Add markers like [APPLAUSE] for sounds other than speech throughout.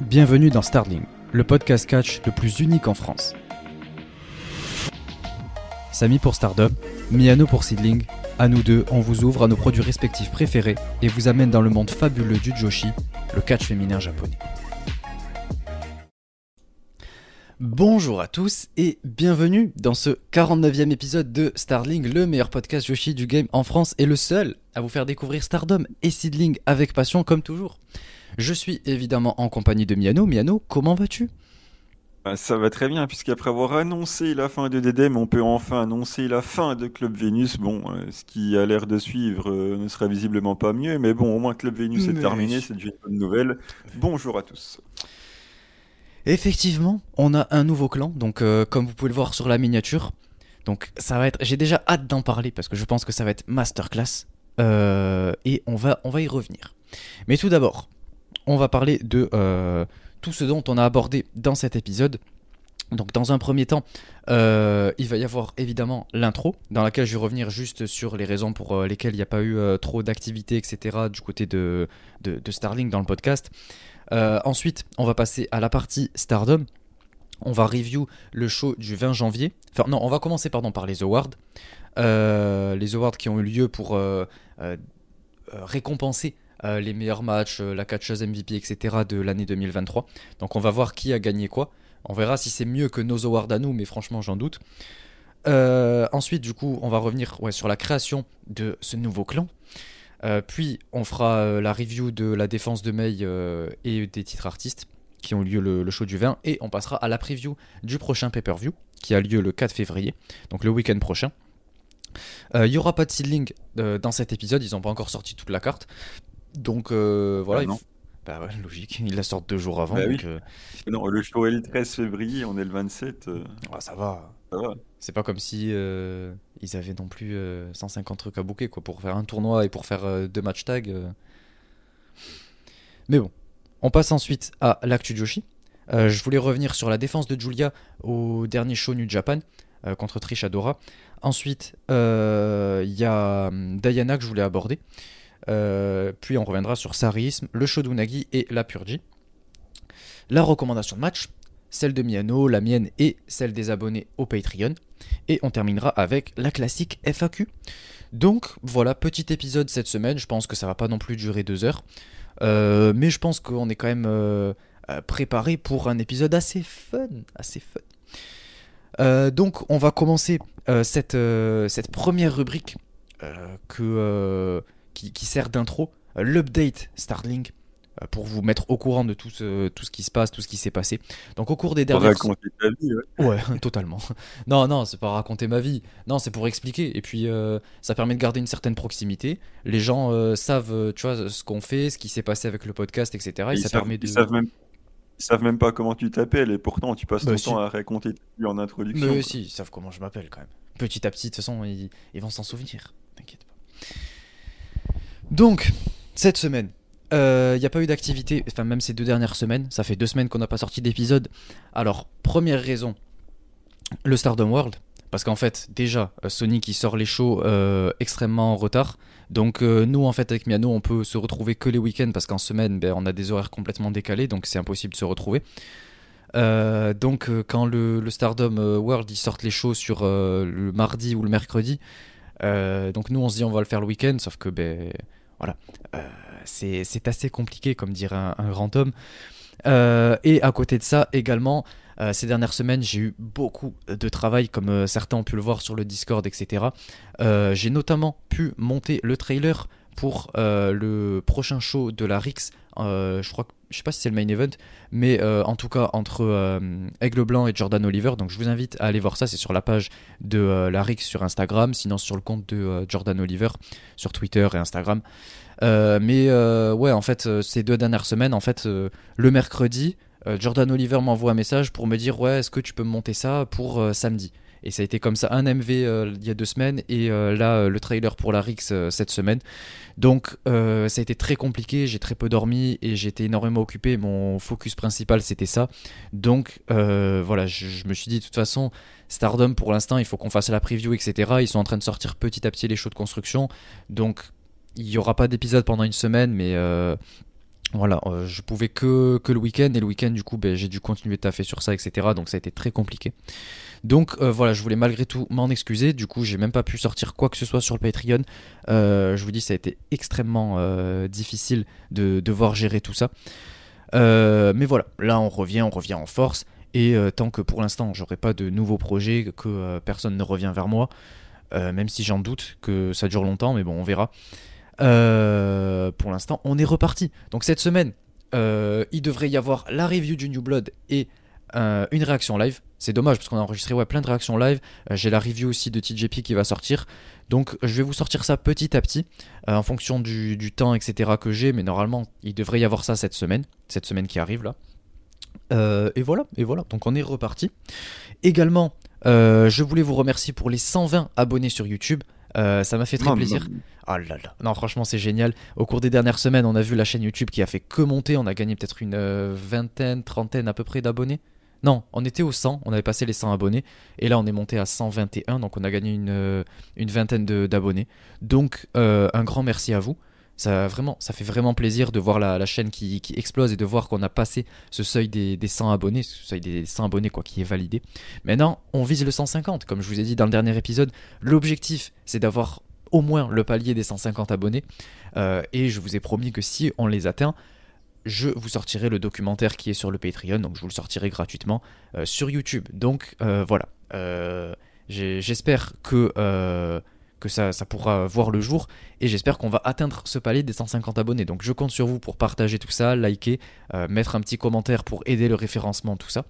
Bienvenue dans Starling, le podcast catch le plus unique en France. Samy pour Stardom, Miano pour Seedling, à nous deux, on vous ouvre à nos produits respectifs préférés et vous amène dans le monde fabuleux du Joshi, le catch féminin japonais. Bonjour à tous et bienvenue dans ce 49e épisode de Starling, le meilleur podcast Joshi du game en France et le seul à vous faire découvrir Stardom et Seedling avec passion comme toujours. Je suis évidemment en compagnie de Miano. Miano, comment vas-tu? Bah, Ça va très bien, puisqu'après avoir annoncé la fin de DDM, on peut enfin annoncer la fin de Club Vénus. Bon, euh, ce qui a l'air de suivre euh, ne sera visiblement pas mieux, mais bon, au moins Club Vénus est terminé, c'est déjà une bonne nouvelle. Bonjour à tous. Effectivement, on a un nouveau clan, donc euh, comme vous pouvez le voir sur la miniature. Donc ça va être, j'ai déjà hâte d'en parler parce que je pense que ça va être masterclass Euh, et on va, on va y revenir. Mais tout d'abord, on va parler de euh, tout ce dont on a abordé dans cet épisode. Donc dans un premier temps, euh, il va y avoir évidemment l'intro, dans laquelle je vais revenir juste sur les raisons pour euh, lesquelles il n'y a pas eu trop d'activité, etc. du côté de, de, Starlink dans le podcast. Ensuite, on va passer à la partie Stardom. On va review le show du 20 janvier. Enfin non, on va commencer pardon par les awards. Les awards qui ont eu lieu pour récompenser euh, les meilleurs matchs, euh, la catcheuse MVP, etc. de l'année 2023. Donc on va voir qui a gagné quoi. On verra si c'est mieux que nos awards à nous, mais franchement j'en doute. Euh, ensuite, du coup, on va revenir sur la création de ce nouveau clan. Puis, on fera la review de la défense de euh, et des titres artistes qui ont lieu le, show du 20. Et on passera à la preview du prochain pay-per-view qui a lieu le 4 février, donc le week-end prochain. Il y aura pas de seedling dans cet épisode, ils n'ont pas encore sorti toute la carte. Donc euh, voilà, Ah non. bah ouais, logique, ils la sortent deux jours avant. Bah oui. euh, Non, le show est le 13 février, on est le 27. euh, ah, ça va. ça va. C'est pas comme si euh, ils avaient non plus euh, 150 trucs à bouquer quoi pour faire un tournoi et pour faire deux match tag. euh. Mais bon, on passe ensuite à l'actu Joshi. Je voulais revenir sur la défense de Julia au dernier show New Japan contre Trish Adora. Ensuite, il y a hum, Diana que je voulais aborder. Euh, puis on reviendra sur Sarisme, le show d'Unagi et la Purgie. La recommandation de match, celle de Miano, la mienne et celle des abonnés au Patreon. Et on terminera avec la classique FAQ. Donc voilà, petit épisode cette semaine. Je pense que ça va pas non plus durer deux heures. Euh, mais je pense qu'on est quand même euh, préparé pour un épisode assez fun. Assez fun. Donc on va commencer cette, première rubrique que, qui, qui sert d'intro, euh, l'update Starling, euh, pour vous mettre au courant de tout ce, tout ce qui se passe, tout ce qui s'est passé. Donc au cours des Pour dernières... raconter ta vie, ouais. [LAUGHS] Ouais, [LAUGHS] totalement. Non, non, c'est pas raconter ma vie. Non, c'est pour expliquer. Et puis, euh, ça permet de garder une certaine proximité. Les gens euh, savent, tu vois, ce qu'on fait, ce qui s'est passé avec le podcast, etc. Et, Ils ça savent, permet de. ils savent même, ils savent même pas comment tu t'appelles, et pourtant tu passes Bah, ton si. temps à raconter ta vie en introduction. Mais quoi. si, ils savent comment je m'appelle quand même. Petit à petit, de toute façon, ils, ils vont s'en souvenir. T'inquiète pas. Donc, cette semaine, il n'y a pas eu d'activité, enfin, même ces deux dernières semaines. Ça fait deux semaines qu'on n'a pas sorti d'épisode. Alors, première raison, le Stardom World. Parce qu'en fait, déjà, euh, Sony qui sort les shows euh, extrêmement en retard. Donc, euh, nous, en fait, avec Miano, on peut se retrouver que les week-ends parce qu'en semaine, ben, on a des horaires complètement décalés. Donc, c'est impossible de se retrouver. Euh, donc, euh, quand le, Stardom euh, World ils sortent les shows sur euh, le mardi ou le mercredi, euh, donc nous on se dit on va le faire le week-end, sauf que ben voilà, euh, c'est assez compliqué comme dirait un, un grand homme. Euh, et à côté de ça également, euh, ces dernières semaines j'ai eu beaucoup de travail, comme certains ont pu le voir sur le Discord, etc. J'ai notamment pu monter le trailer pour euh, le prochain show de la Rix. Euh, je crois que je sais pas si c'est le main event, mais euh, en tout cas entre Aigle Blanc et Jordan Oliver. Donc je vous invite à aller voir ça. C'est sur la page de la Rix sur Instagram, sinon sur le compte de Jordan Oliver sur Twitter et Instagram. Mais ouais, en fait, ces deux dernières semaines, en fait, le mercredi, Jordan Oliver m'envoie un message pour me dire ouais, est-ce que tu peux monter ça pour samedi? Et ça a été comme ça un MV euh, il y a deux semaines et euh, là euh, le trailer pour la Rix cette semaine. Donc ça a été très compliqué, j'ai très peu dormi et j'étais énormément occupé. Mon focus principal c'était ça. Donc voilà, je, je me suis dit de toute façon, Stardom pour l'instant il faut qu'on fasse la preview, etc. Ils sont en train de sortir petit à petit les shows de construction. Donc il n'y aura pas d'épisode pendant une semaine, mais Voilà, euh, je pouvais que, le week-end et le week-end du coup ben, j'ai dû continuer de taffer sur ça etc. Donc ça a été très compliqué. Donc euh, voilà, je voulais malgré tout m'en excuser. Du coup j'ai même pas pu sortir quoi que ce soit sur le Patreon. Euh, je vous dis ça a été extrêmement difficile de devoir gérer tout ça. mais voilà, là on revient, on revient en force. Et tant que pour l'instant j'aurai pas de nouveaux projets, que personne ne revient vers moi, même si j'en doute que ça dure longtemps, mais bon on verra. Euh, pour l'instant, on est reparti. Donc cette semaine, euh, il devrait y avoir la review du New Blood et euh, une réaction live. C'est dommage parce qu'on a enregistré ouais, plein de réactions live. J'ai la review aussi de TJP qui va sortir. Donc je vais vous sortir ça petit à petit en fonction du, temps, etc. que j'ai. Mais normalement, il devrait y avoir ça cette semaine. Cette semaine qui arrive là. et voilà, et voilà. Donc on est reparti. Également, je voulais vous remercier pour les 120 abonnés sur YouTube. Ça m'a fait très plaisir. Oh là là. Non, franchement, c'est génial. Au cours des dernières semaines, on a vu la chaîne YouTube qui a fait que monter. On a gagné peut-être une euh, vingtaine, trentaine à peu près d'abonnés. Non, on était au 100, on avait passé les 100 abonnés. Et là, on est monté à 121, donc on a gagné une, euh, une vingtaine d'abonnés. Donc, euh, un grand merci à vous. Ça, vraiment, ça fait vraiment plaisir de voir la, chaîne qui, explose et de voir qu'on a passé ce seuil des, des, 100 abonnés, ce seuil des 100 abonnés quoi, qui est validé. Maintenant, on vise le 150. Comme je vous ai dit dans le dernier épisode, l'objectif, c'est d'avoir au moins le palier des 150 abonnés. Euh, et je vous ai promis que si on les atteint, je vous sortirai le documentaire qui est sur le Patreon, donc je vous le sortirai gratuitement euh, sur YouTube. Donc euh, voilà, j'espère que, que ça, pourra voir le jour et j'espère qu'on va atteindre ce palier des 150 abonnés. Donc je compte sur vous pour partager tout ça, liker, mettre un petit commentaire pour aider le référencement, tout ça.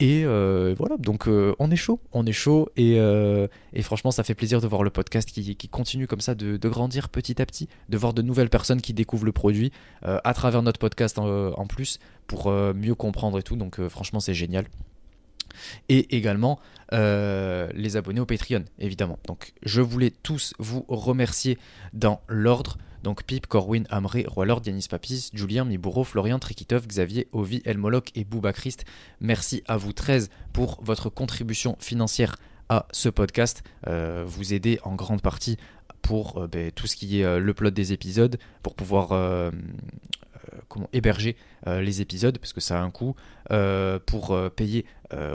Et euh, voilà, donc euh, on est chaud, on est chaud, euh, et, franchement, ça fait plaisir de voir le podcast qui, continue comme ça de, grandir petit à petit, de voir de nouvelles personnes qui découvrent le produit à travers notre podcast en, plus pour mieux comprendre et tout. Donc franchement, c'est génial. Et également les abonnés au Patreon, évidemment. Donc je voulais tous vous remercier dans l'ordre. Donc Pip, Corwin, Amré, Roilord, Yanis Papis, Julien, Mibouro, Florian, Trikitov, Xavier, Ovi, Elmoloc et Bouba Christ. Merci à vous 13 pour votre contribution financière à ce podcast. Euh, vous aidez en grande partie pour euh, ben, tout ce qui est euh, le plot des épisodes, pour pouvoir comment héberger les épisodes parce que ça a un coût pour payer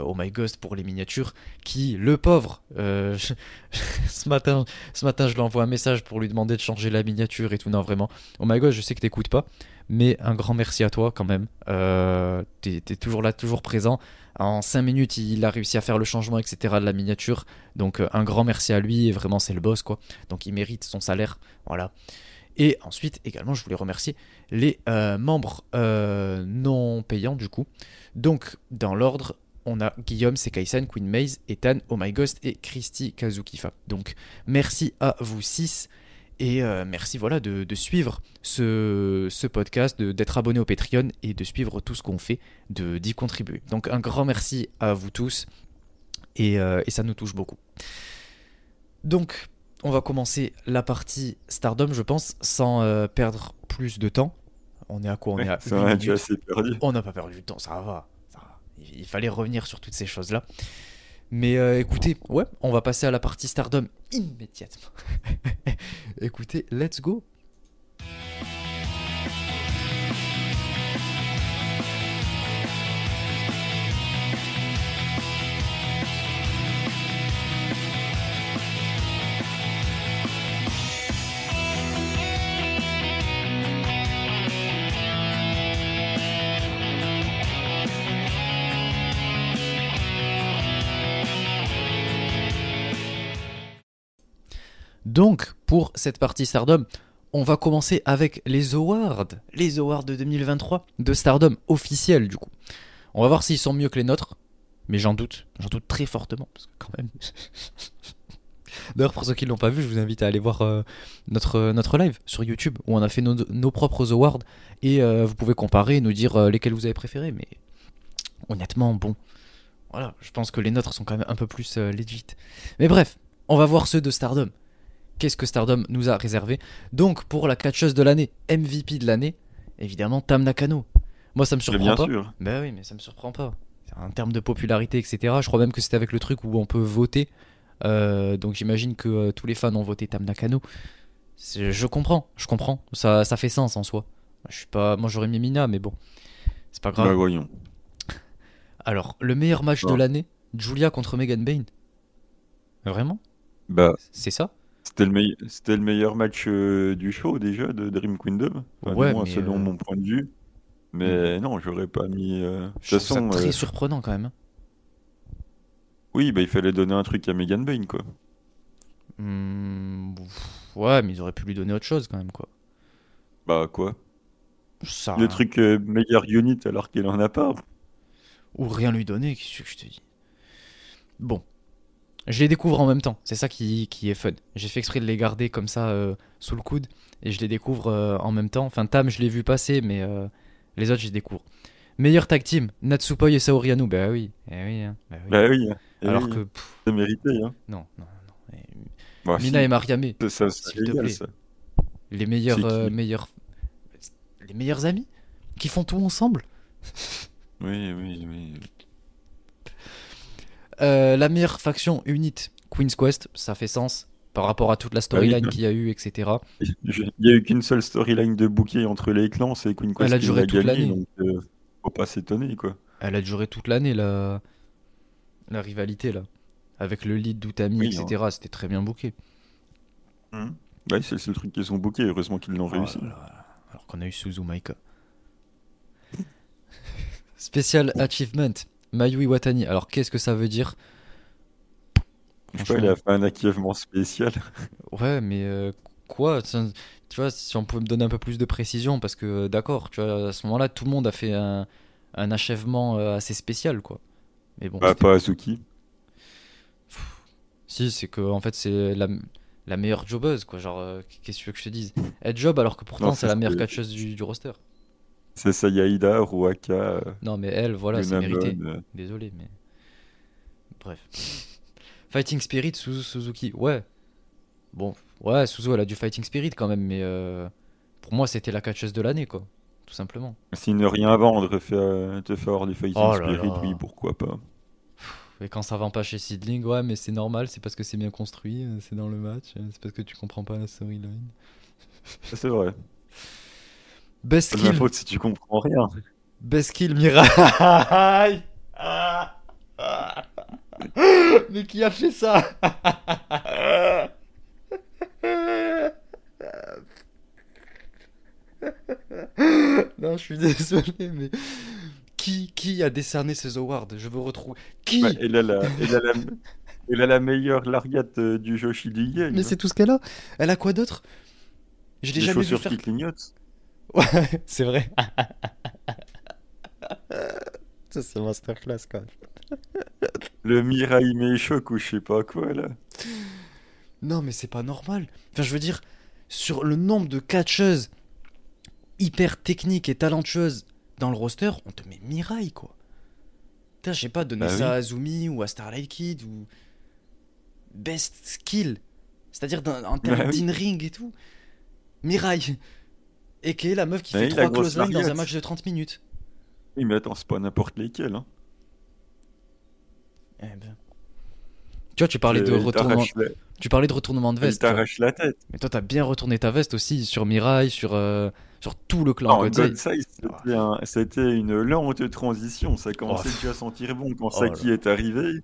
Oh My Ghost pour les miniatures qui le pauvre [LAUGHS] ce matin ce matin je lui envoie un message pour lui demander de changer la miniature et tout. Non vraiment. Oh My Ghost je sais que t'écoutes pas mais un grand merci à toi quand même. T'es es toujours là toujours présent. En 5 minutes il a réussi à faire le changement etc de la miniature. Donc un grand merci à lui et vraiment c'est le boss quoi. Donc il mérite son salaire voilà. Et ensuite, également, je voulais remercier les euh, membres euh, non payants du coup. Donc, dans l'ordre, on a Guillaume, Sekaisan, Queen Maze, Ethan, Oh My Ghost et Christy Kazukifa. Donc, merci à vous six. Et euh, merci voilà de, suivre ce, ce podcast, d'être abonné au Patreon et de suivre tout ce qu'on fait, d'y contribuer. Donc un grand merci à vous tous et, et ça nous touche beaucoup. Donc on va commencer la partie Stardom, je pense, sans euh, perdre plus de temps. On est à quoi? On est à perdu. On n'a pas perdu de temps, ça va, Il fallait revenir sur toutes ces choses-là. Mais euh, écoutez, ouais, on va passer à la partie Stardom immédiatement. [LAUGHS] écoutez, let's go. Donc, pour cette partie Stardom, on va commencer avec les awards. Les awards de 2023 de Stardom officiels, du coup. On va voir s'ils sont mieux que les nôtres. Mais j'en doute. J'en doute très fortement. Parce que quand même. [LAUGHS] D'ailleurs, pour ceux qui ne l'ont pas vu, je vous invite à aller voir euh, notre, notre live sur YouTube où on a fait nos, propres awards et euh, vous pouvez comparer et nous dire euh, lesquels vous avez préférés. Mais honnêtement, bon, voilà, je pense que les nôtres sont quand même un peu plus legit. Mais bref, on va voir ceux de Stardom qu'est-ce que Stardom nous a réservé. Donc pour la catcheuse de l'année, MVP de l'année, évidemment Tam Nakano. Moi ça me surprend bien pas. Sûr. Bah oui, mais ça me surprend pas. En termes de popularité, etc. Je crois même que c'était avec le truc où on peut voter. Euh, donc j'imagine que euh, tous les fans ont voté Tam Nakano. Je comprends, je comprends. Ça, ça fait sens en soi. Je suis pas. Moi, j'aurais mis Mina, mais bon. C'est pas Bah grave. voyons. Alors, le meilleur match de l'année Julia contre Megan Bain. Vraiment? Bah, C'est ça? C'était le, meille- c'était le meilleur match euh, du show déjà de Dream Kingdom. Enfin, du Ouais, moins, mais, selon euh, mon point de vue. Mais non, j'aurais pas mis. euh, De toute Je trouve ça façon, très euh, surprenant quand même. hein. oui, bah, il fallait donner un truc à Megan Bain, quoi. Hmm, pff, ouais, mais ils auraient pu lui donner autre chose quand même, quoi. Bah, quoi? Ça... Le truc euh, meilleur unit alors qu'il en a pas. Ou rien lui donner, qu'est-ce que je te dis? Bon. Je les découvre en même temps, c'est ça qui, qui est fun. J'ai fait exprès de les garder comme ça euh, sous le coude et je les découvre euh, en même temps. Enfin, Tam, je l'ai vu passer, mais euh, les autres, je les découvre. Meilleur tag team, Natsupoi et Saori Anou. Bah oui, eh oui, hein, bah oui. Bah oui, eh Alors oui, que, c'est mérité, hein. non, non, non. Eh, Bah, Mina et Mariame, ça, ça, ça s'il te régale, plaît. ça. les meilleurs, meilleurs, les meilleurs amis qui font tout ensemble. Oui, oui, oui. Euh, la meilleure faction unit, Queen's Quest, ça fait sens par rapport à toute la storyline oui. qu'il y a eu, etc. Il n'y a eu qu'une seule storyline de bouquet entre les clans, c'est Queen Quest Elle a duré toute l'année. donc euh, faut pas s'étonner, quoi. Elle a duré toute l'année, la... la rivalité, là. Avec le lead d'Utami, Oui, etc. C'était très bien booké. Ouais, c'est le seul truc qu'ils ont booké, heureusement qu'ils l'ont Oh réussi. là là. Alors qu'on a eu Suzu Maika. [LAUGHS] Special Achievement, Mayui Watani. Alors qu'est-ce que ça veut dire? Je sais pas, il a fait un achievement spécial. [LAUGHS] Ouais, mais euh, quoi? Tu vois, si on pouvait me donner un peu plus de précision, parce que euh, d'accord, tu vois, à ce moment-là, tout le monde a fait un, un achèvement euh, assez spécial, quoi. Mais bon, Bah, pas Azuki. si, c'est que en fait, c'est la, la meilleure jobbeuse, quoi. Genre, euh, qu'est-ce que tu veux que je te dise? Elle job alors que pourtant c'est la meilleure catcheuse du, du roster. C'est Sayaida, Ruaka, Non, mais elle, voilà, c'est mérité. euh, Désolé, mais. Bref. [LAUGHS] Fighting Spirit, Suzu Suzuki. Ouais. Bon, ouais, Suzu, elle a du Fighting Spirit quand même, mais euh, pour moi, c'était la catcheuse de l'année, quoi. Tout simplement. Si ne rien vendre fait, euh, te faire du Fighting Oh là Spirit, là. oui, pourquoi pas. Et quand ça vend pas chez Seedling, ouais, mais c'est normal, c'est parce que c'est bien construit, euh, c'est dans le match, c'est parce que tu comprends pas la storyline. C'est vrai. Best kill, faute si tu comprends rien. best kill Mirai. [LAUGHS] Mais qui a fait ça? Non, je suis désolé, mais qui, qui a décerné ces awards? Je veux retrouver. Qui? Bah, elle, a la, elle, a la, elle a la meilleure largate euh, du Joshi du Game. Mais c'est tout ce qu'elle a. Elle a quoi d'autre? Je l'ai jamais vu chaussures faire. qui clignotent. Ouais, c'est vrai. Ça, c'est masterclass quand même. Le Mirai Meishok ou je sais pas quoi, là. Non, mais c'est pas normal. Enfin, je veux dire, sur le nombre de catcheuses hyper techniques et talentueuses dans le roster, on te met Mirai, quoi. Putain, je sais pas, donner Bah ça oui. à Azumi ou à Starlight Kid ou. Best skill. C'est-à-dire en termes Bah oui. d'in-ring et tout. Mirai. Et qui est la meuf qui fait oui, la trois grosse close lines dans un match de 30 minutes. Oui, mais attends, c'est pas n'importe lesquels. Hein. Eh ben. Tu vois, tu parlais de retournement, tu parlais de retournement de veste. t'arrache la tête. Mais toi, t'as bien retourné ta veste aussi sur Mirai, sur, euh, sur tout le clan Non, Godzilla. Godside, c'était un- c'était une lente transition. Ça commençait Oh. déjà à sentir bon quand Oh Saki est arrivé.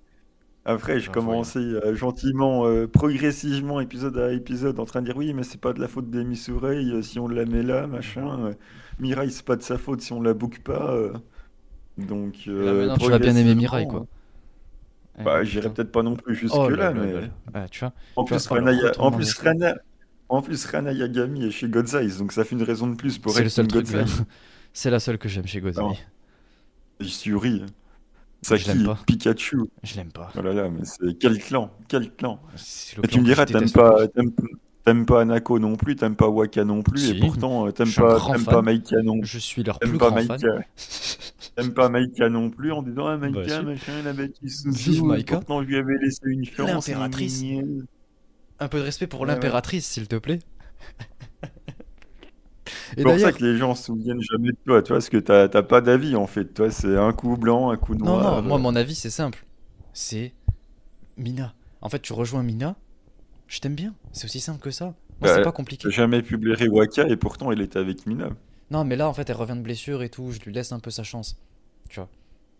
Après, je Ah, commençais euh, gentiment, euh, progressivement, épisode à épisode, en train de dire oui, mais c'est pas de la faute Misurei euh, si on la met là, machin. Mirai, c'est pas de sa faute si on la book pas. Donc, Là, maintenant, tu vas bien aimer Mirai, quoi. Bah, j'irai peut-être pas non plus Oh là, là là mais. Ouais, tu vois. en tu plus, Rana, en plus, Rana, en plus, Rana Yagami est chez Godsize, donc ça fait une raison de plus pour C'est le être seul truc. [LAUGHS] C'est la seule que j'aime chez Godzilla. Non. Yuri, Je l'aime Saki, pas. Pikachu. Je l'aime pas. Oh là là, mais c'est quel clan, quel clan. Mais tu me diras, t'aimes pas, plus. t'aimes, pas Anako non plus, t'aimes pas Waka non plus, Si. et pourtant euh, t'aimes pas, pas Maika non, Je suis leur plus pas fan. Maika, [LAUGHS] t'aimes pas Maika non plus en disant ah Maika Bah, machin, la bête Vive Maika. pourtant je lui avais laissé une chance. L'impératrice. Un peu de respect pour Ouais, l'impératrice, s'il te plaît. C'est pour ça que les gens se souviennent jamais de toi, tu vois, parce que t'as, pas d'avis en fait, toi c'est un coup blanc, un coup non, noir. non, moi, mon avis, c'est simple. C'est Mina. En fait, tu rejoins Mina, je t'aime bien. C'est aussi simple que ça. Moi, Bah, c'est pas compliqué. Jamais pu blairer Waka et pourtant il était avec Mina. Non, mais là, en fait, elle revient de blessure et tout. Je lui laisse un peu sa chance. Tu vois.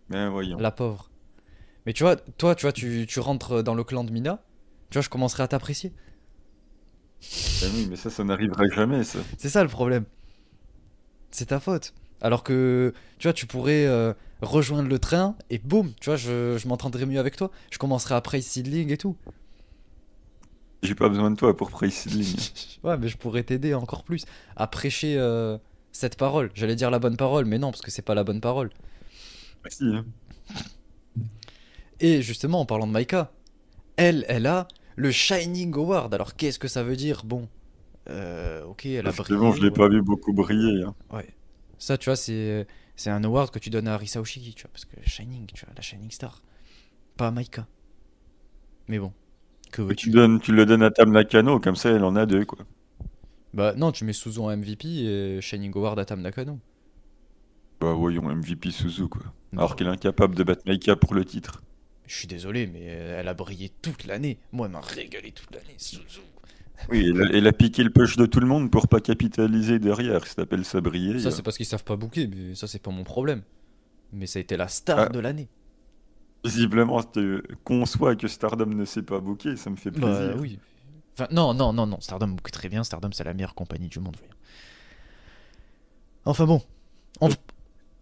Ben voyons. La pauvre. Mais tu vois, toi, tu vois, tu, tu rentres dans le clan de Mina. Tu vois, je commencerai à t'apprécier. Ben oui, mais ça, ça n'arrivera jamais, ça. C'est ça le problème. C'est ta faute. Alors que, tu vois, tu pourrais euh, rejoindre le train et boum, tu vois, je, je m'entendrai mieux avec toi. Je commencerai à praise seedling et tout. J'ai pas besoin de toi pour Seedling. [LAUGHS] Ouais, mais je pourrais t'aider encore plus à prêcher euh, cette parole. J'allais dire la bonne parole, mais non, parce que c'est pas la bonne parole. Merci. hein. Et justement, en parlant de Maika, elle, elle a le Shining Award. Alors, qu'est-ce que ça veut dire? Bon, euh, ok, elle a brillé. je l'ai ouais. pas vu beaucoup briller. hein. Ouais. Ça, tu vois, c'est c'est un award que tu donnes à Risa Oshiki, tu vois, parce que Shining, tu vois, la Shining Star. Pas à Maika. Mais bon, que tu, veux-tu? donnes, tu le donnes à Tam Nakano, comme ça elle en a deux, quoi. Bah non, tu mets Suzu en MVP et Shining Award à Tam Nakano. Bah voyons, MVP Suzu, quoi. Non. Alors qu'elle est incapable de battre Maika pour le titre. Je suis désolé, mais elle a brillé toute l'année. Moi, elle m'a régalé toute l'année, Suzu. Oui, elle a, piqué le push de tout le monde pour pas capitaliser derrière. Ça s'appelle ça briller. Ça, hein. c'est parce qu'ils savent pas booker, mais ça, c'est pas mon problème. Mais ça a été la star Ah. de l'année. Visiblement, tu conçois que Stardom ne sait pas booker, ça me fait Bah plaisir. oui. Enfin, non, non, non, non. Stardom book très bien. Stardom, c'est la meilleure compagnie du monde. Enfin bon.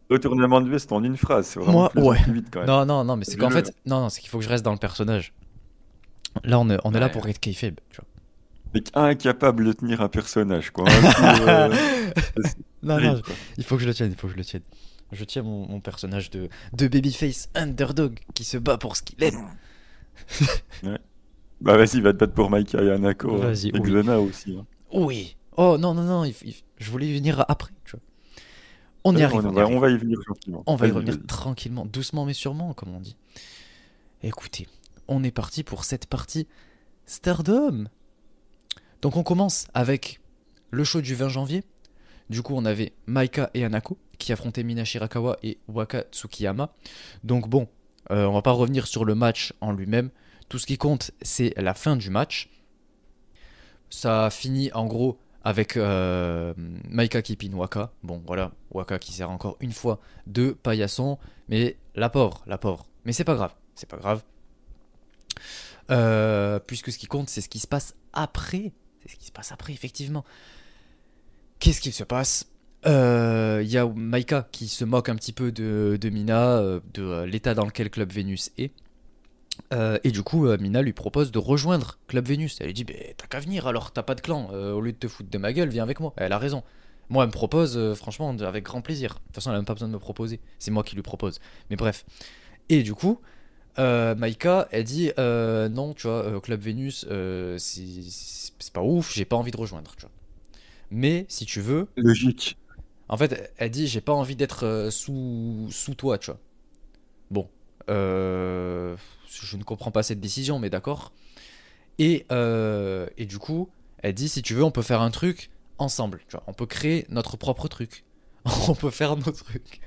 Retournement de veste en une phrase, c'est vraiment Moi, plus ouais. plus vite quand même. Non, non, non, mais c'est qu'en fait, non, non, c'est qu'il faut que je reste dans le personnage. Là, on est, on est là pour être kayfabe, tu vois. Mec incapable de tenir un personnage, quoi. Un [LAUGHS] coup, euh, Non, terrible, non, quoi. il faut que je le tienne, il faut que je le tienne. Je tiens mon, mon personnage de, de babyface underdog qui se bat pour ce qu'il aime. [LAUGHS] Bah vas-y, va te battre pour Maika et Anako. hein. Vas-y, Et oui. Xana aussi. hein. Oui. Oh non, non, non, il il je voulais y venir après, tu vois. On y Ouais, arrive, on, va, arrive. on va y venir gentiment. On va y revenir tranquillement, doucement mais sûrement, comme on dit. Écoutez, on est parti pour cette partie Stardom. Donc on commence avec le show du 20 janvier. Du coup, on avait Maika et Anako qui affrontaient Mina Shirakawa et Waka Tsukiyama. Donc bon, euh, on va pas revenir sur le match en lui-même. Tout ce qui compte, c'est la fin du match. Ça finit en gros avec euh, Maika qui pine Waka. Bon, voilà, Waka qui sert encore une fois de paillasson. Mais la pauvre, la pauvre. Mais c'est pas grave, c'est pas grave. Euh, puisque ce qui compte, c'est ce qui se passe après. C'est ce qui se passe après, effectivement. Qu'est-ce qui se passe? Euh, Il y a Maika qui se moque un petit peu de, Mina, euh, de euh, l'état dans lequel Club Vénus est. Euh, et du coup, euh, Mina lui propose de rejoindre Club Vénus. Elle lui dit Ben, T'as qu'à venir alors, t'as pas de clan. Euh, au lieu de te foutre de ma gueule, viens avec moi. Elle a raison. Moi, elle me propose, euh, franchement, avec grand plaisir. De toute façon, elle a même pas besoin de me proposer. C'est moi qui lui propose. Mais bref. Et du coup, euh, Maika, elle dit euh, Non, tu vois, euh, Club Vénus, c'est pas ouf, j'ai pas envie de rejoindre. Tu vois. Mais si tu veux, Logique. en fait, elle dit j'ai pas envie d'être sous, sous toi, tu vois. Bon, je ne comprends pas cette décision, mais d'accord. Et, et du coup, elle dit si tu veux, on peut faire un truc ensemble, tu vois. On peut créer notre propre truc. [LAUGHS] on peut faire nos trucs.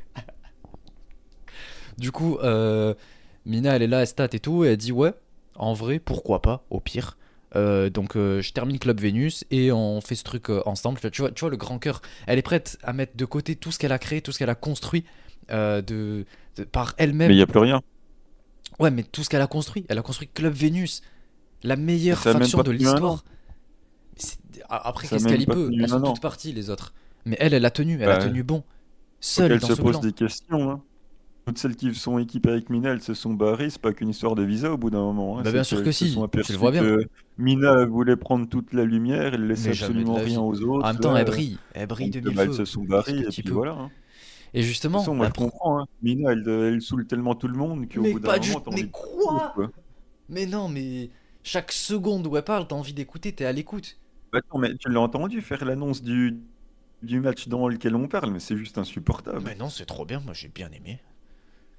du coup, Mina, elle est là, elle stat et tout, et elle dit ouais, en vrai, pourquoi pas, au pire. Euh, donc euh, je termine Club Vénus et on fait ce truc euh, ensemble. Tu vois, tu vois le grand cœur. Elle est prête à mettre de côté tout ce qu'elle a créé, tout ce qu'elle a construit de, de- par elle-même. Mais il n'y a plus rien. Ouais, mais tout ce qu'elle a construit. Elle a construit Club Vénus, la meilleure faction de l'histoire. Après, qu'est-ce qu'elle y peut? Elles sont toutes parties, les autres. Mais elle, elle a tenu, elle a Bah, tenu bon. Seule dans se ce pose des questions. hein. Toutes celles qui sont équipées avec Mina, elles se sont barrées. C'est pas qu'une histoire de visa au bout d'un moment. hein. Bah, bien sûr que si, tu le vois bien. Mina voulait prendre toute la lumière, elle laissait absolument rien aux autres. En même temps, elle brille. Elle brille de mille bah, elles se sont barrées et puis voilà. hein. Et De justement, toute façon, moi je comprends. hein. Mina, elle, elle saoule tellement tout le monde qu'au bout d'un moment, t'as envie Mais quoi quoi. Mais non, mais chaque seconde où elle parle, t'as envie d'écouter, t'es à l'écoute. Attends, mais tu l'as entendu faire l'annonce du, du match dans lequel on parle, mais c'est juste insupportable. Mais non, c'est trop bien, moi j'ai bien aimé.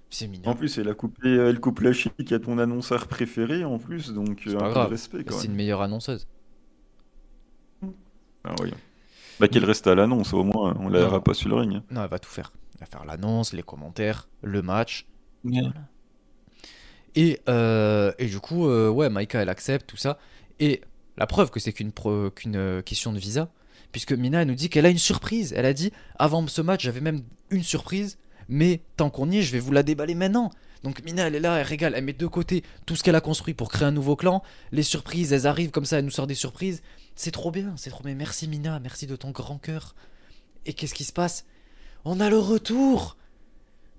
C'est En mignon. plus, elle a coupé, elle coupe la chic à ton annonceur préféré en plus, donc C'est euh, pas un peu de respect quand C'est une meilleure annonceuse. Ah, voyons. Bah, qu'elle reste à l'annonce au moins, on la verra pas sur le ring. Non, elle va tout faire. Elle va faire l'annonce, les commentaires, le match. Et, euh, et du coup, euh, ouais, Maika, elle accepte tout ça. Et la preuve que c'est qu'une euh, question de visa, puisque Mina elle nous dit qu'elle a une surprise. Elle a dit avant ce match, j'avais même une surprise, mais tant qu'on y est, je vais vous la déballer maintenant. Donc Mina, elle est là, elle régale, elle met de côté tout ce qu'elle a construit pour créer un nouveau clan. Les surprises, elles arrivent comme ça, elle nous sort des surprises. C'est trop bien, c'est trop bien. Merci Mina, merci de ton grand cœur. Et qu'est-ce qui se passe? On a le retour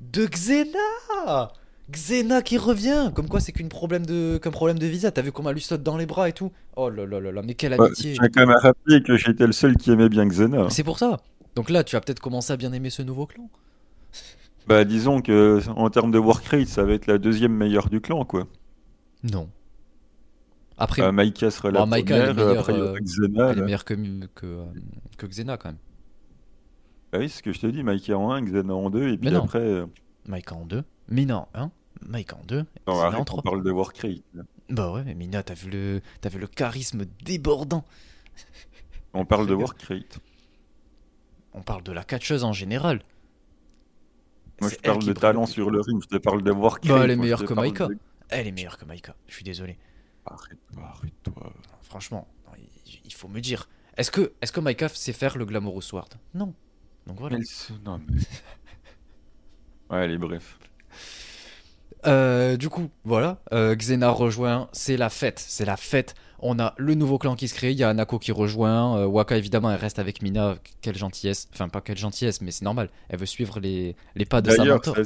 de Xena Xena qui revient Comme quoi c'est qu'un problème de qu'un problème de visa. T'as vu comment elle lui saute dans les bras et tout? Oh là là là là, mais quelle amitié je tiens quand même à rappeler que j'étais le seul qui aimait bien Xena. C'est pour ça. Donc là, tu vas peut-être commencer à bien aimer ce nouveau clan. Bah, disons que en termes de work rate, ça va être la deuxième meilleure du clan, quoi. Non. Après, Bah, Maïka sera la elle est première, meilleure, après il y aura euh, Xena. elle est là. meilleure que, que, euh, que Xena quand même. Bah oui, c'est ce que je te dis, Maïka en 1, Xena en 2, et puis non. après... euh, Maïka en 2, Mina en 1, Maïka en 2, Non, Xena en arrête, on 3. parle de work rate. là. Bah ouais, mais Mina, t'as vu, le... t'as vu le charisme débordant. On parle de [LAUGHS] work rate. On parle de la catcheuse en général. Moi, je parle de talent sur le ring, je te parle de work Bah, elle est meilleure que de- Elle est meilleure que Maïka, je suis désolé. Arrête-toi, arrête-toi. Franchement, non, il- il faut me dire. Est-ce que, est que Maïka sait faire le Glamorous Sword? Non. Donc voilà. Elle se- non, mais- [LAUGHS] Ouais, allez, bref. Euh, du coup, voilà. Euh, Xena rejoint, c'est la fête. C'est la fête. On a le nouveau clan qui se crée. Il y a Anako qui rejoint. euh, Waka, évidemment, elle reste avec Mina. Quelle gentillesse. Enfin, pas quelle gentillesse, mais c'est normal. Elle veut suivre les, les pas de sa mentor.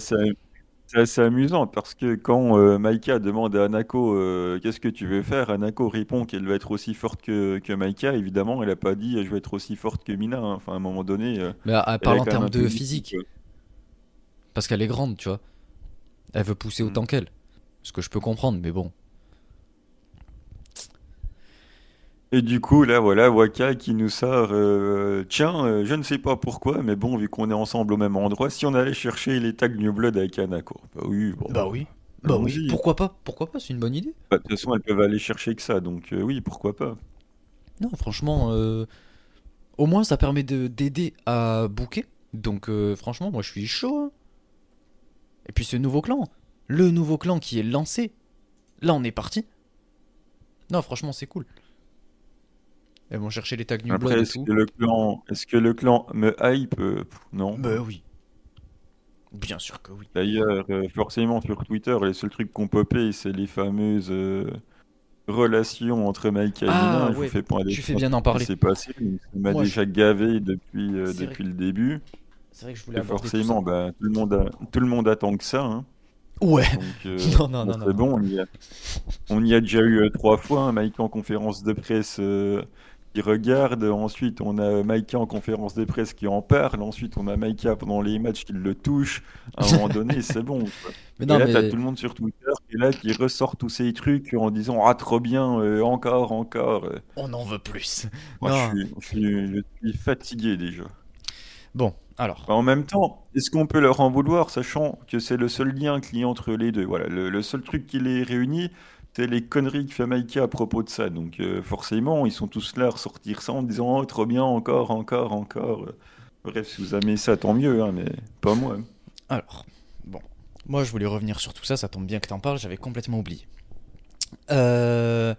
c'est assez, amusant parce que quand euh, Maïka demande à Anako euh, qu'est-ce que tu veux faire, Anako répond qu'elle va être aussi forte que, que Maïka. Évidemment, elle a pas dit je vais être aussi forte que Mina. hein. Enfin, à un moment donné, euh, Mais elle parle en termes de physique. Parce qu'elle est grande, tu vois. Elle veut pousser Mm. autant qu'elle. Ce que je peux comprendre, mais bon. Et du coup, là, voilà, Waka qui nous sort euh, tiens, euh, je ne sais pas pourquoi, mais bon, vu qu'on est ensemble au même endroit, si on allait chercher les tags New Blood avec Anako. Bah oui, bon. Bah oui. Bah oui. Pourquoi pas? Pourquoi pas? C'est une bonne idée. Bah, De toute façon, elles peuvent aller chercher que ça, donc euh, oui, pourquoi pas. Non, franchement, euh, au moins ça permet de d'aider à booker. Donc euh, franchement, moi je suis chaud. hein. Et puis ce nouveau clan, le nouveau clan qui est lancé, là on est parti. Non, franchement c'est cool. Elles vont chercher les tags New Après, est-ce que le clan, est-ce que le clan me hype? Euh, Non. Bah oui. Bien sûr que oui. D'ailleurs, euh, forcément sur Twitter, les seuls trucs qu'on popé, c'est les fameuses euh, relations entre Maïka et Ah. Je ouais, vous fais pas Tu fais bien qui parler. s'est passé. Ça m'a déjà gavé depuis, euh, C'est depuis le début. C'est vrai que je voulais aborder tout forcément, bah, tout le monde a- tout le monde attend que ça. hein. Ouais. Donc, euh, [LAUGHS] Non, non, non, non, bon, on y a, on y a déjà eu euh, trois fois. hein, Maïka en conférence de presse euh, qui regarde. Ensuite, on a Maïka en conférence de presse qui en parle. Ensuite, on a Maïka pendant les matchs qui le touche. À un moment donné, [LAUGHS] c'est bon. Mais Et non, là, t'as mais tout le monde sur Twitter qui là, qui ressort tous ces trucs en disant Ah, trop bien, encore, encore. on en veut plus. Moi, Non. je suis, je suis- je suis fatigué déjà. Bon, alors. En même temps, est-ce qu'on peut leur en vouloir, sachant que c'est le seul lien qu'il y a entre les deux? Voilà, le, le seul truc qui les réunit, c'est les conneries que fait Maïka à propos de ça. Donc, euh, forcément, ils sont tous là à ressortir ça en disant Oh, trop bien, encore, encore, encore. Bref, si vous aimez ça, tant mieux, hein, mais pas moi. Alors, bon. Moi, je voulais revenir sur tout ça, ça tombe bien que t'en parles, j'avais complètement oublié. Euh,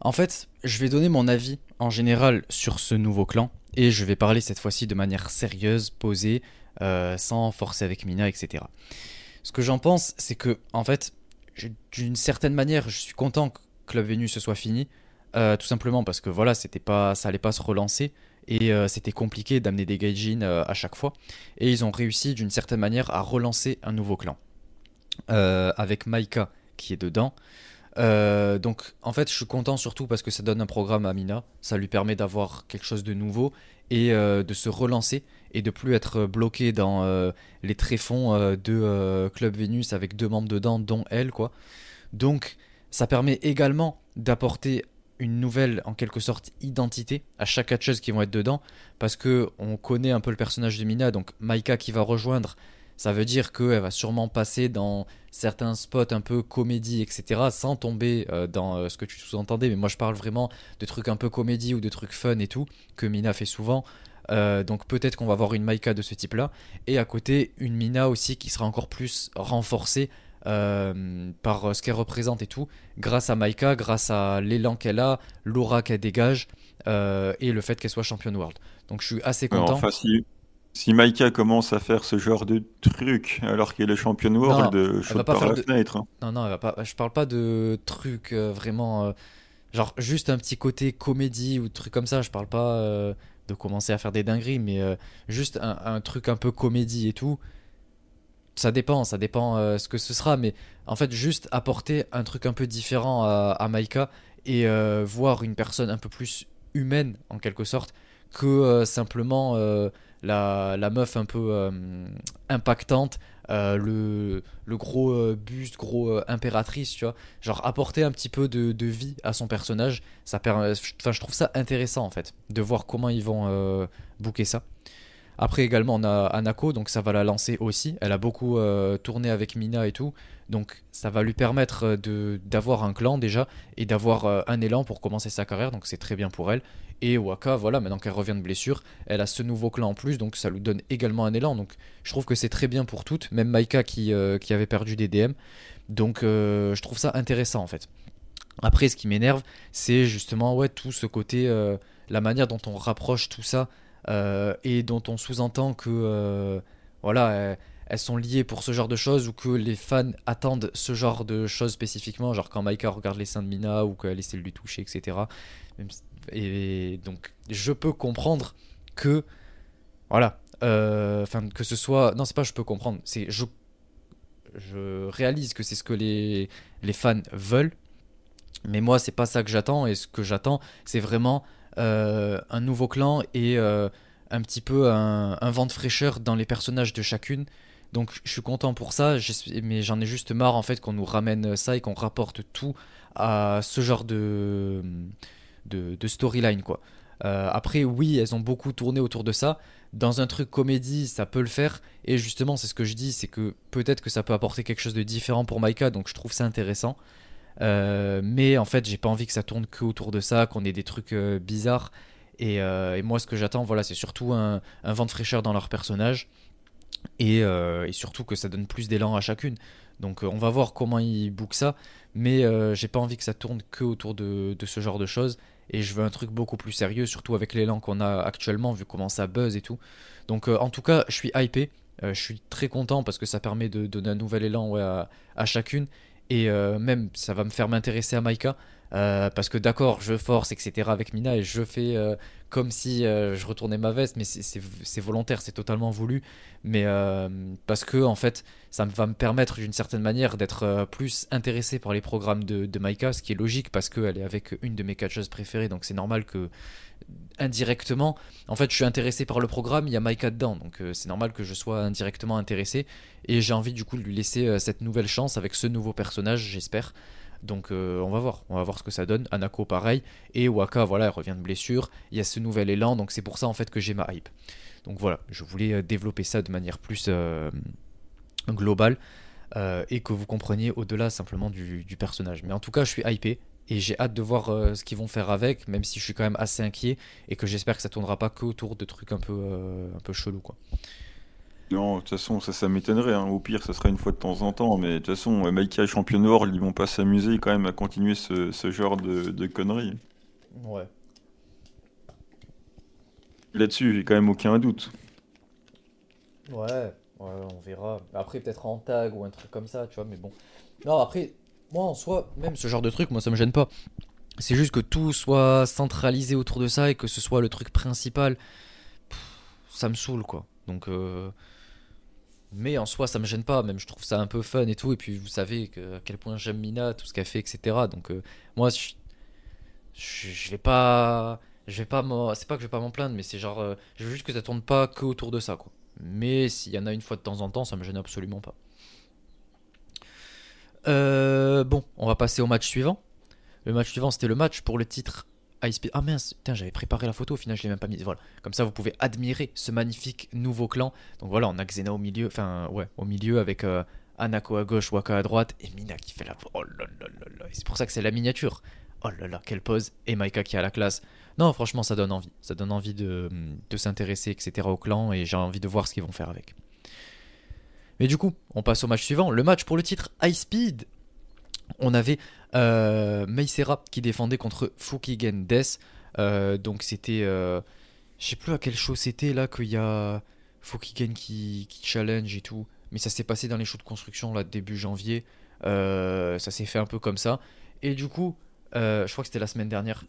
En fait, je vais donner mon avis en général sur ce nouveau clan, et je vais parler cette fois-ci de manière sérieuse, posée, euh, sans forcer avec Mina, etc. Ce que j'en pense, c'est que, en fait, d'une certaine manière, je suis content que Club Venus se soit fini, euh, tout simplement parce que voilà, c'était pas, ça allait pas se relancer, et euh, c'était compliqué d'amener des gaijin à chaque fois et ils ont réussi d'une certaine manière à relancer un nouveau clan avec Maika qui est dedans. Euh, donc en fait je suis content surtout parce que ça donne un programme à Mina, ça lui permet d'avoir quelque chose de nouveau et euh, de se relancer et de plus être bloqué dans euh, les tréfonds de Club Vénus avec deux membres dedans dont elle quoi. Donc ça permet également d'apporter une nouvelle en quelque sorte identité à chaque catcheuse qui vont être dedans parce que on connaît un peu le personnage de Mina donc Maika qui va rejoindre ça veut dire qu'elle va sûrement passer dans certains spots un peu comédie etc sans tomber euh, dans euh, ce que tu sous-entendais mais moi je parle vraiment de trucs un peu comédie ou de trucs fun et tout que Mina fait souvent Euh, donc peut-être qu'on va avoir une Maika de ce type là et à côté une Mina aussi qui sera encore plus renforcée euh, par ce qu'elle représente et tout, grâce à Maika, grâce à l'élan qu'elle a, l'aura qu'elle dégage et le fait qu'elle soit championne world. Donc je suis assez content. Si Maika commence à faire ce genre de truc alors qu'elle est championne world, je pas par la fenêtre. Hein. Non, non, elle va pas... je parle pas de trucs vraiment. Genre juste un petit côté comédie ou truc comme ça, je parle pas de commencer à faire des dingueries, mais euh, juste un, truc un peu comédie et tout. Ça dépend, ça dépend euh, ce que ce sera, mais en fait, juste apporter un truc un peu différent à, Maika et euh, voir une personne un peu plus humaine en quelque sorte que simplement la, la, meuf un peu impactante euh, le, gros euh, buste, gros euh, impératrice, tu vois. Genre apporter un petit peu de, vie à son personnage. Ça permet, enfin, je trouve ça intéressant en fait, de voir comment ils vont booker ça. Après également on a Anako, donc ça va la lancer aussi. Elle a beaucoup tourné avec Mina et tout, donc ça va lui permettre d'avoir un clan déjà et d'avoir un élan pour commencer sa carrière. Donc c'est très bien pour elle. Et Waka, voilà, maintenant qu'elle revient de blessure, elle a ce nouveau clan en plus, donc ça lui donne également un élan. Donc je trouve que c'est très bien pour toutes, même Maika qui, euh, qui avait perdu des DM. Donc euh, je trouve ça intéressant en fait. Après, ce qui m'énerve, c'est justement ouais, tout ce côté, euh, la manière dont on rapproche tout ça et dont on sous-entend que voilà, elles sont liées pour ce genre de choses ou que les fans attendent ce genre de choses spécifiquement, genre quand Maika regarde les seins de Mina ou qu'elle essaie de lui toucher, etc. Et donc, je peux comprendre que, voilà, euh, enfin, que ce soit, non, c'est pas je peux comprendre, c'est je, réalise que c'est ce que les, fans veulent, mais moi, c'est pas ça que j'attends, et ce que j'attends, c'est vraiment euh, un nouveau clan et euh, un petit peu un, vent de fraîcheur dans les personnages de chacune. Donc je suis content pour ça, mais j'en ai juste marre en fait qu'on nous ramène ça et qu'on rapporte tout à ce genre de, storyline quoi. Euh, après, oui, elles ont beaucoup tourné autour de ça. Dans un truc comédie, ça peut le faire. Et justement, c'est ce que je dis, c'est que peut-être que ça peut apporter quelque chose de différent pour Maika, donc je trouve ça intéressant. Euh, mais en fait, j'ai pas envie que ça tourne que autour de ça, qu'on ait des trucs euh, bizarres. Et, moi, ce que j'attends, voilà, c'est surtout un, vent de fraîcheur dans leur personnage. Et, et surtout que ça donne plus d'élan à chacune. Donc on va voir comment ils bookent ça. Mais j'ai pas envie que ça tourne que autour de, ce genre de choses et je veux un truc beaucoup plus sérieux, surtout avec l'élan qu'on a actuellement, vu comment ça buzz et tout. Donc euh, en tout cas, je suis hypé, euh, je suis très content parce que ça permet de donner un nouvel élan à, chacune, et euh, même ça va me faire m'intéresser à Maika, parce que d'accord, je force, etc. avec Mina, et je fais comme si je retournais ma veste, mais c'est volontaire, c'est totalement voulu, mais parce que en fait, ça va me permettre d'une certaine manière d'être plus intéressé par les programmes de, de Maika, ce qui est logique parce qu'elle est avec une de mes catcheuses préférées, donc c'est normal que indirectement, en fait, je suis intéressé par le programme, il y a Maika dedans, donc c'est normal que je sois indirectement intéressé, et j'ai envie du coup de lui laisser cette nouvelle chance avec ce nouveau personnage, j'espère. Donc euh, on va voir, on va voir ce que ça donne. Anako pareil et Waka voilà, elle revient de blessure. Il y a ce nouvel élan, donc c'est pour ça en fait que j'ai ma hype. Donc voilà, je voulais euh, développer ça de manière plus euh, globale et que vous compreniez au-delà simplement du, personnage. Mais en tout cas, je suis hypé et j'ai hâte de voir ce qu'ils vont faire avec, même si je suis quand même assez inquiet et que j'espère que ça tournera pas que autour de trucs un peu un peu chelous quoi. Non, de toute façon, ça, ça m'étonnerait. hein. Au pire, ça sera une fois de temps en temps. Mais de toute façon, euh, Maïka et Champion Nord, ils vont pas s'amuser quand même à continuer ce, ce genre de, de conneries. Ouais. Là-dessus, j'ai quand même aucun doute. Ouais, ouais, on verra. Après, peut-être en tag ou un truc comme ça, tu vois, mais bon. Non, après, moi en soi, même ce genre de truc, moi ça me gêne pas. C'est juste que tout soit centralisé autour de ça et que ce soit le truc principal. ça me saoule, quoi. Donc, euh, mais en soi, ça me gêne pas, même je trouve ça un peu fun et tout. Et puis vous savez à quel point j'aime Mina, tout ce qu'elle fait, etc. Donc euh, moi, je, je, vais pas. Je vais pas C'est pas que je vais pas m'en plaindre, mais c'est genre. Euh, je veux juste que ça tourne pas que autour de ça, quoi. Mais s'il y en a une fois de temps en temps, ça me gêne absolument pas. Bon, on va passer au match suivant. Le match suivant, c'était le match pour le titre ah mince, j'avais préparé la photo, au final je l'ai même pas mise. Voilà. Comme ça vous pouvez admirer ce magnifique nouveau clan. Donc voilà, on a Xena au milieu, enfin ouais, au milieu avec euh, Anako à gauche, Waka à droite et Mina qui fait la. Oh là là là là. C'est pour ça que c'est la miniature. Oh là là, quelle pose. Et Maika qui a la classe. Non, franchement, ça donne envie. Ça donne envie de, de s'intéresser, etc. au clan et j'ai envie de voir ce qu'ils vont faire avec. Mais du coup, on passe au match suivant. Le match pour le titre High Speed. On avait euh, qui défendait contre Fukigen Death. Euh, donc c'était. Euh, je sais plus à quel show c'était là qu'il y a Fukigen qui, challenge et tout. Mais ça s'est passé dans les shows de construction là début janvier. Euh, ça s'est fait un peu comme ça. Et du coup, je crois que c'était la semaine dernière.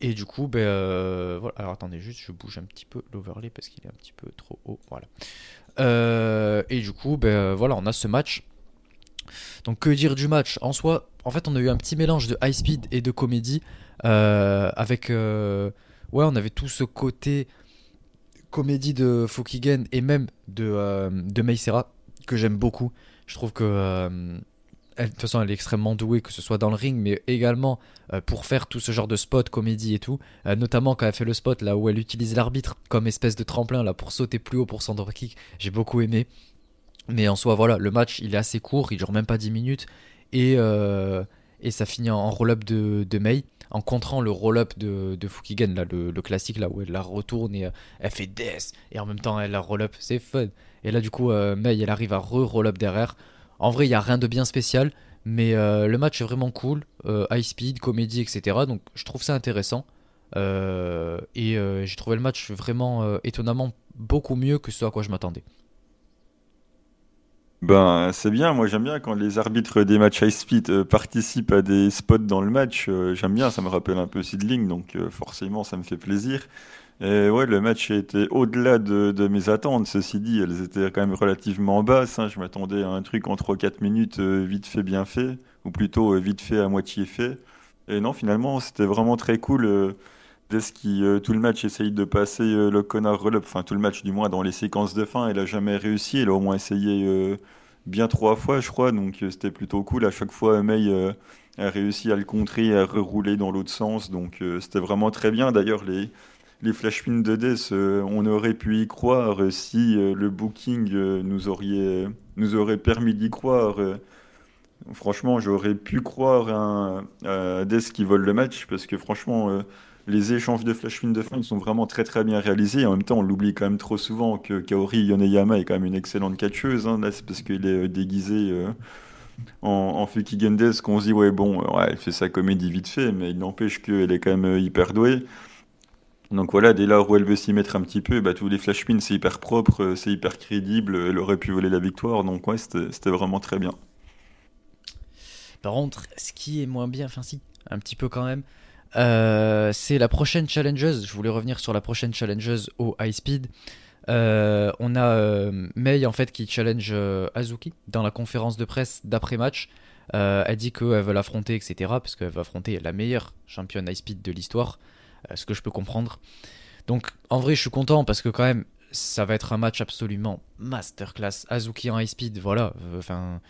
Et du coup, ben euh, voilà. Alors attendez, juste, je bouge un petit peu l'overlay parce qu'il est un petit peu trop haut. Voilà. Euh, et du coup, ben euh, voilà, on a ce match. Donc que dire du match? En soi, en fait, on a eu un petit mélange de high speed et de comédie avec, ouais, on avait tout ce côté comédie de Fukigen et même de de Meisera que j'aime beaucoup. Je trouve que elle, de toute façon, elle est extrêmement douée, que ce soit dans le ring, mais également euh, pour faire tout ce genre de spot, comédie et tout. Euh, notamment quand elle fait le spot là où elle utilise l'arbitre comme espèce de tremplin là pour sauter plus haut pour son drop kick. J'ai beaucoup aimé. Mais en soi, voilà, le match il est assez court, il dure même pas 10 minutes. Et, euh, et ça finit en roll-up de, de Mei, en contrant le roll-up de, de Fukigen, là, le, classique là où elle la retourne et elle fait death. Et en même temps elle la roll-up, c'est fun. Et là, du coup, Mei elle arrive à re-roll-up derrière. En vrai, il n'y a rien de bien spécial. Mais euh, le match est vraiment cool, euh, high speed, comédie, etc. Donc je trouve ça intéressant. Euh, et j'ai trouvé le match vraiment étonnamment beaucoup mieux que ce à quoi je m'attendais. Ben, c'est bien, moi j'aime bien quand les arbitres des matchs high speed participent à des spots dans le match, j'aime bien, ça me rappelle un peu Sidling, donc forcément ça me fait plaisir. Et ouais, le match été au-delà de, mes attentes, ceci dit, elles étaient quand même relativement basses, hein, je m'attendais à un truc en trois quatre minutes euh, vite fait, bien fait, ou plutôt euh, vite fait à moitié fait. Et non, finalement c'était vraiment très cool, euh, dès qui, euh, tout le match essaye de passer le connard roll-up, enfin tout le match du moins dans les séquences de fin, elle a jamais réussi, elle a au moins essayé... bien trois fois, je crois, donc c'était plutôt cool. À chaque fois, May a réussi à le contrer à rerouler dans l'autre sens, donc c'était vraiment très bien. D'ailleurs, les, les flash pins de Death, euh, on aurait pu y croire euh, si euh, le booking nous aurait, nous aurait permis d'y croire. franchement, j'aurais pu croire à, un- à Death qui vole le match, parce que franchement, les échanges de flash pins de fin, sont vraiment très très bien réalisés. En même temps, on l'oublie quand même trop souvent que Kaori Yoneyama est quand même une excellente catcheuse. hein. Là, c'est parce qu'il est déguisé en, en Fukigen Death qu'on se dit, ouais, bon, elle fait sa comédie vite fait, mais il n'empêche qu'elle est quand même hyper douée. Donc voilà, dès là où elle veut s'y mettre un petit peu, bah, tous les flash c'est hyper propre, euh, c'est hyper crédible, elle aurait pu voler la victoire, donc ouais, c'était vraiment très bien. Par contre, ce qui est moins bien, enfin si, un petit peu quand même, euh, c'est la prochaine challengeuse. Je voulais revenir sur la prochaine challengeuse au high speed. Euh, on a Mei en fait qui challenge Azuki dans la conférence de presse d'après-match. Euh, elle dit qu'elle veut l'affronter, etc. Parce qu'elle veut affronter la meilleure championne high speed de l'histoire, ce que je peux comprendre. Donc en vrai, je suis content parce que quand même, ça va être un match absolument masterclass. Azuki en high speed, voilà. euh, Enfin,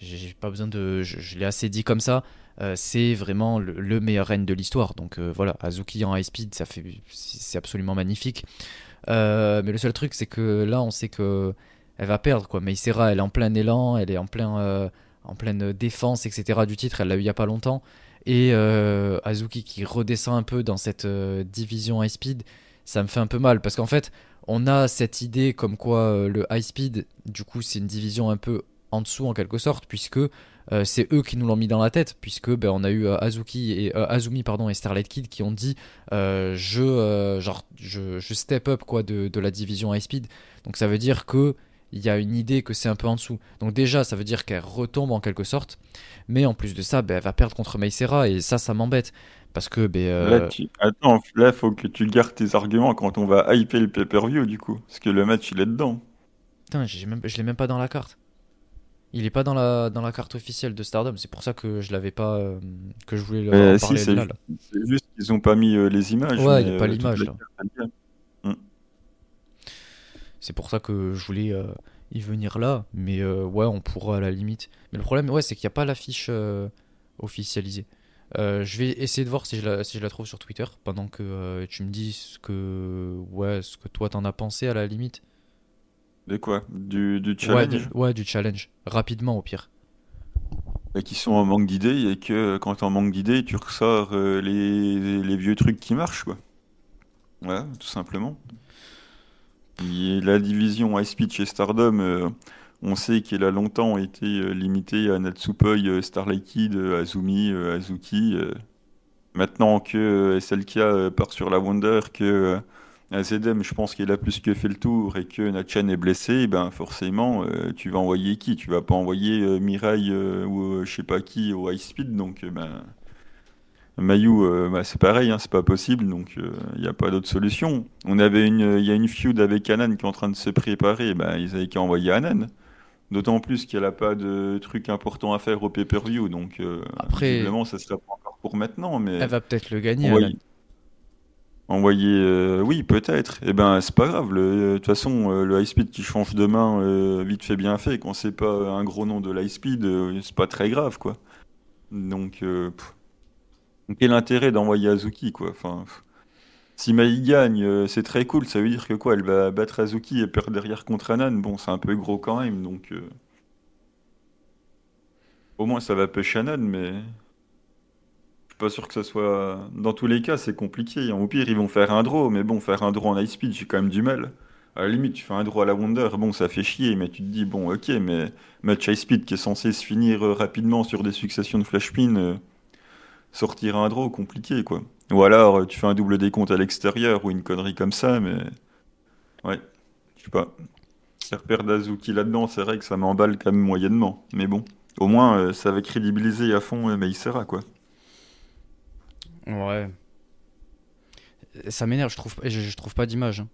j'ai pas besoin de. Je, l'ai assez dit comme ça. Euh, c'est vraiment le, le meilleur reine de l'histoire. Donc euh, voilà, Azuki en high speed, ça fait, c'est absolument magnifique. Euh, mais le seul truc, c'est que là, on sait que elle va perdre quoi. Mais Isera, elle est en plein élan, elle est en plein, euh, en pleine défense, etc. du titre. Elle l'a eu il y a pas longtemps. Et euh, Azuki qui redescend un peu dans cette euh, division high speed, ça me fait un peu mal parce qu'en fait, on a cette idée comme quoi euh, le high speed, du coup, c'est une division un peu en dessous en quelque sorte, puisque c'est eux qui nous l'ont mis dans la tête, puisque ben, on a eu Azuki et Azumi pardon et Starlight Kid qui ont dit je genre je step up quoi de, de la division high speed. Donc ça veut dire que il y a une idée que c'est un peu en dessous. Donc déjà ça veut dire qu'elle retombe en quelque sorte, mais en plus de ça, ben, elle va perdre contre Meisera et ça ça m'embête parce que ben Là, tu... Attends, là, faut que tu gardes tes arguments quand on va hyper le pay-per-view, du coup, parce que le match, il est dedans. putain, même, je l'ai même pas dans la carte. Il est pas dans la, dans la carte officielle de Stardom, c'est pour ça que je l'avais pas euh, que je voulais Euh, en si, parler c'est là, là. c'est juste qu'ils ont pas mis euh, les images, Ouais, mais y a pas l'image, là. bien. C'est pour ça que je voulais y venir là, mais euh, ouais, on pourra à la limite. Mais le problème, ouais, c'est qu'il n'y a pas l'affiche euh, officialisée. Euh, je vais essayer de voir si je la, si je la trouve sur Twitter pendant que tu me dis ce que, ouais, ce que toi t'en as pensé à la limite. De quoi? Du, du Ouais, challenge? du, ouais, du challenge. Rapidement au pire. Et qui sont en manque d'idées, et que quand t'es en manque d'idées, tu ressors euh, les, les vieux trucs qui marchent, quoi. Ouais, tout simplement. La division Ice Speed chez Stardom, euh, on sait qu'elle a longtemps été euh, limitée à Natsupoi, euh, Starlight Kid, Azumi, Azuki. Maintenant que SLK part sur la Wonder, que AZM, je pense qu'il a plus que fait le tour et que Natchan est blessé, ben forcément, tu vas envoyer qui? Tu vas pas envoyer Mirai ou je sais pas qui au High Speed, donc ben. Mayu, euh, bah, c'est pareil, hein, c'est pas possible, donc il n'y a pas d'autre solution. On avait une, il y a une feud avec Anan qui est en train de se préparer, bah, ils avaient qu'à envoyer Anan. D'autant plus qu'elle a pas de truc important à faire au pay-per-view, donc euh, Après- ça sera pas encore pour maintenant, mais Elle va peut-être le gagner. envoyer, envoyer, euh, oui peut-être. Et ben c'est pas grave. le- De toute façon, euh, le high speed qui change de main, euh, vite fait bien fait. Quand c'est pas un gros nom de l'high speed, euh, c'est pas très grave quoi. Donc euh, quel intérêt d'envoyer Azuki quoi. Enfin. Si Mai gagne, euh, c'est très cool. Ça veut dire que quoi, elle va battre Azuki et perdre derrière contre Anan. Bon, c'est un peu gros quand même, donc euh, au moins ça va pêcher Anan, mais je suis pas sûr que ça soit. Dans tous les cas, c'est compliqué. Au pire, ils vont faire un draw, mais bon, faire un draw en high speed, j'ai quand même du mal. À la limite, tu fais un draw à la Wonder, bon, ça fait chier, mais tu te dis, bon, ok, mais match high speed qui est censé se finir euh, rapidement sur des successions de flash pin, euh, sortir un draw, compliqué, quoi. Ou alors, euh, tu fais un double décompte à l'extérieur ou une connerie comme ça, mais ouais, je sais pas. Faire perdre Azuki là-dedans, c'est vrai que ça m'emballe quand même moyennement. Mais bon, au moins, euh, ça va crédibiliser à fond euh, Meisera, quoi. Ouais. Ça m'énerve, je trouve, je, je trouve pas d'image. hein.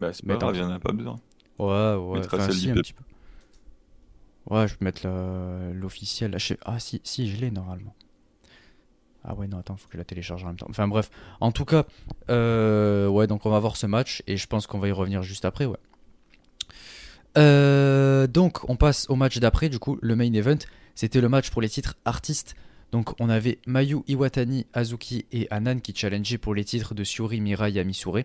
Bah, c'est pas grave, a pas besoin. Ouais, ouais. Enfin, si, un petit peu. Ouais, je vais mettre l'officiel. Ah, si, si, je l'ai normalement. Ah ouais, non, attends, faut que je la télécharge en même temps. Enfin bref, en tout cas, euh, ouais, donc on va voir ce match et je pense qu'on va y revenir juste après, ouais. Euh, donc on passe au match d'après, du coup, le main event, c'était le match pour les titres artistes. Donc on avait Mayu Iwatani, Azuki et Anan qui challengeaient pour les titres de Syuri, Mirai et Misure.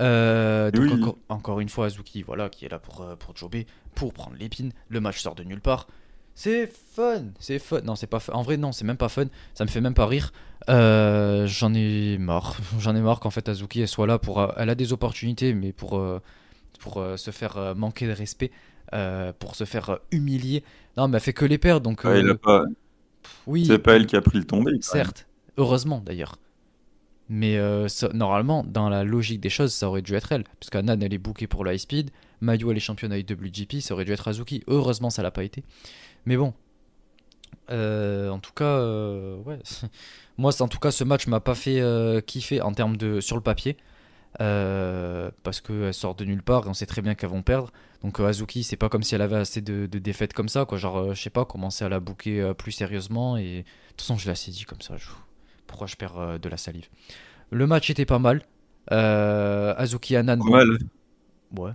Euh, donc Oui. encore, encore une fois Azuki, voilà, qui est là pour, euh, pour jobber, pour prendre l'épine. Le match sort de nulle part. C'est fun, c'est fun. Non, c'est pas fun. En vrai, non, c'est même pas fun. Ça me fait même pas rire. Euh, j'en ai marre. [LAUGHS] J'en ai marre qu'en fait Azuki elle soit là pour. euh, elle a des opportunités, mais pour euh, pour euh, se faire euh, manquer de respect, euh, pour se faire euh, humilier. Non, mais elle fait que les perdre, donc. Ouais, il euh, a pas... oui. C'est pas elle qui a pris le tombé. même. Certes, heureusement d'ailleurs. Mais euh, ça- normalement, dans la logique des choses, ça aurait dû être elle. Parce qu'Anan, elle est bookée pour le high speed. Mayu, elle est championne avec WGP. Ça aurait dû être Azuki. Heureusement, ça l'a pas été. Mais bon. Euh, en tout cas, euh, ouais. [LAUGHS] Moi, en tout cas, ce match m'a pas fait euh, kiffer en termes de sur le papier. Parce qu'elle sort de nulle part et on sait très bien qu'elles vont perdre. Donc Azuki, c'est pas comme si elle avait assez de, de défaites comme ça. Quoi. Genre, je sais pas, commencer à la euh, plus sérieusement. Et de toute façon, je l'ai assez dit comme ça. je- Pourquoi je perds de la salive Le match était pas mal. Azuki Anan. Pas bon, mal. Ouais.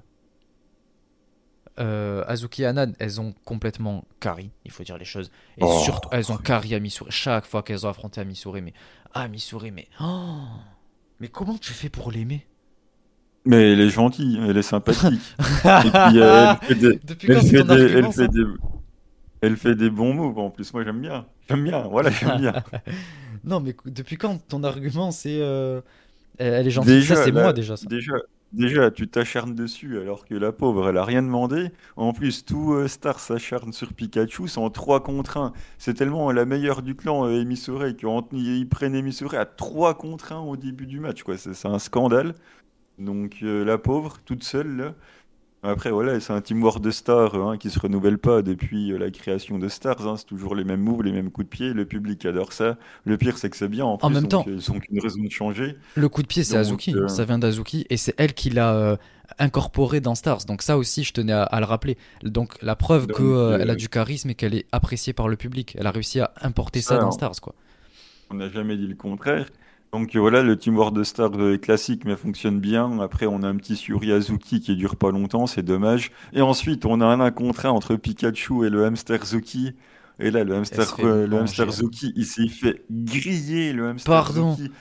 Euh, Azuki et Anan, elles ont complètement carry, il faut dire les choses. Et Oh. surtout, elles ont carry à Missouri. Chaque fois qu'elles ont affronté à Missouri, mais. Ah, Missouri, mais. Oh mais comment tu fais pour l'aimer? Mais elle est gentille, elle est sympathique. [LAUGHS] Et puis euh, elle fait des, Depuis elle fait des, argument elle fait des, elle fait des bons moves en plus. Moi j'aime bien, j'aime bien. Voilà, j'aime bien. [LAUGHS] Non, mais depuis quand ton argument c'est. euh, Elle est gentille? Déjà, Ça, c'est moi déjà, ça. Déjà, déjà, tu t'acharnes dessus alors que la pauvre, elle a rien demandé. En plus, tout euh, Star s'acharne sur Pikachu, en 3 contre 1. C'est tellement la meilleure du clan, euh, Emisore, qu'ils prennent Emisore à 3 contre 1 au début du match. c'est un scandale. Donc, euh, la pauvre, toute seule, là. Après, voilà, c'est un team war de stars hein, qui se renouvelle pas depuis euh, la création de Stars. hein. C'est toujours les mêmes moves, les mêmes coups de pied. Le public adore ça. Le pire, c'est que c'est bien en plus. même temps. euh, Ils ont qu'une raison de changer. Le coup de pied, c'est Azuki. euh, Ça vient d'Azuki et c'est elle qui l'a euh, incorporé dans Stars. Donc, ça aussi, je tenais à, à le rappeler. Donc, la preuve qu'elle euh, a du charisme et qu'elle est appréciée par le public. Elle a réussi à importer ça, Ça, dans. Stars, quoi. On n'a jamais dit le contraire. Donc euh, voilà, le Team War de Star est classique mais fonctionne bien. Après, on a un petit Suri Azuki qui dure pas longtemps, c'est dommage. Et ensuite, on a un 1 contre 1 entre Pikachu et le hamster Zuki. Et là, le hamster, euh, le hamster Zuki, il s'est fait griller, le hamster Pardon. Zuki.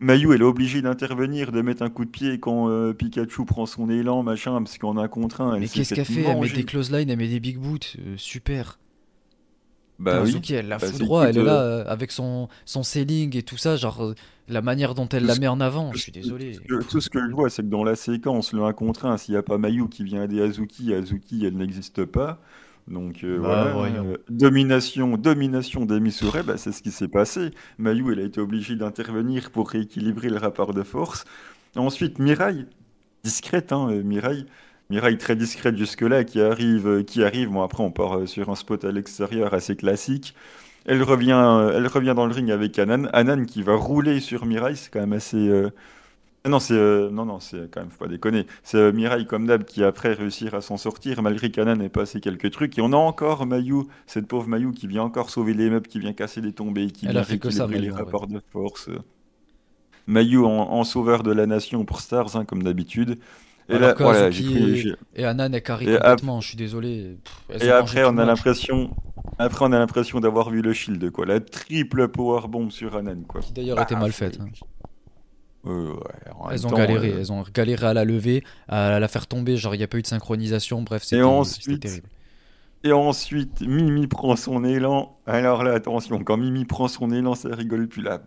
Mayu, elle est obligée d'intervenir, de mettre un coup de pied quand euh, Pikachu prend son élan, machin, parce un contre un, elle Mais qu'est-ce qu'elle fait? Elle met des close lines, elle met des big boots. euh, super. Bah Putain, oui. Azuki, elle la Bah, fout droit, elle est là euh, avec son, son selling et tout ça, genre euh, la manière dont elle tout la met en avant. Je suis désolé. tout ce que- tout ce que je vois, c'est que dans la séquence, le 1 contre 1, s'il n'y a pas Mayu qui vient aider Azuki, Azuki, elle n'existe pas. Donc euh, Bah, voilà, euh, domination, domination d'Emisure, bah, c'est ce qui s'est passé. Mayu, elle a été obligée d'intervenir pour rééquilibrer le rapport de force. Ensuite, Mirai, discrète, hein, Mirai. Mirai très discrète jusque-là, qui arrive, euh, qui arrive. Bon, après, on part euh, sur un spot à l'extérieur assez classique. Elle revient, euh, elle revient dans le ring avec Anan. Anan qui va rouler sur Mirai, c'est quand même assez. euh, Non, c'est euh, non, non, c'est quand même faut pas déconner. C'est euh, Mirai comme d'hab qui après réussir à s'en sortir malgré qu'Anan ait passé quelques trucs. Et on a encore Mayu, cette pauvre Mayu qui vient encore sauver les meubles, qui vient casser des tombées, qui Elle vient a fait que ça, les rapports de force. Mayu en, en sauveur de la nation pour Stars, hein, comme d'habitude. Et là, voilà, cru- et- Et Anan est carré Et ap- complètement, je suis désolé. Pff, Et après, on a l'impression, après, on a l'impression d'avoir vu le shield, quoi. La triple power bomb sur Anan, quoi. Qui d'ailleurs était Ah, mal faite. hein. Euh, ouais, en même Elles ont temps, galéré, euh, elles ont galéré à la lever, à la faire tomber, genre il n'y a pas eu de synchronisation, bref, c'était ensuite, c'était terrible. Et ensuite, Mimi prend son élan. Alors là, attention, quand Mimi prend son élan, ça rigole plus là.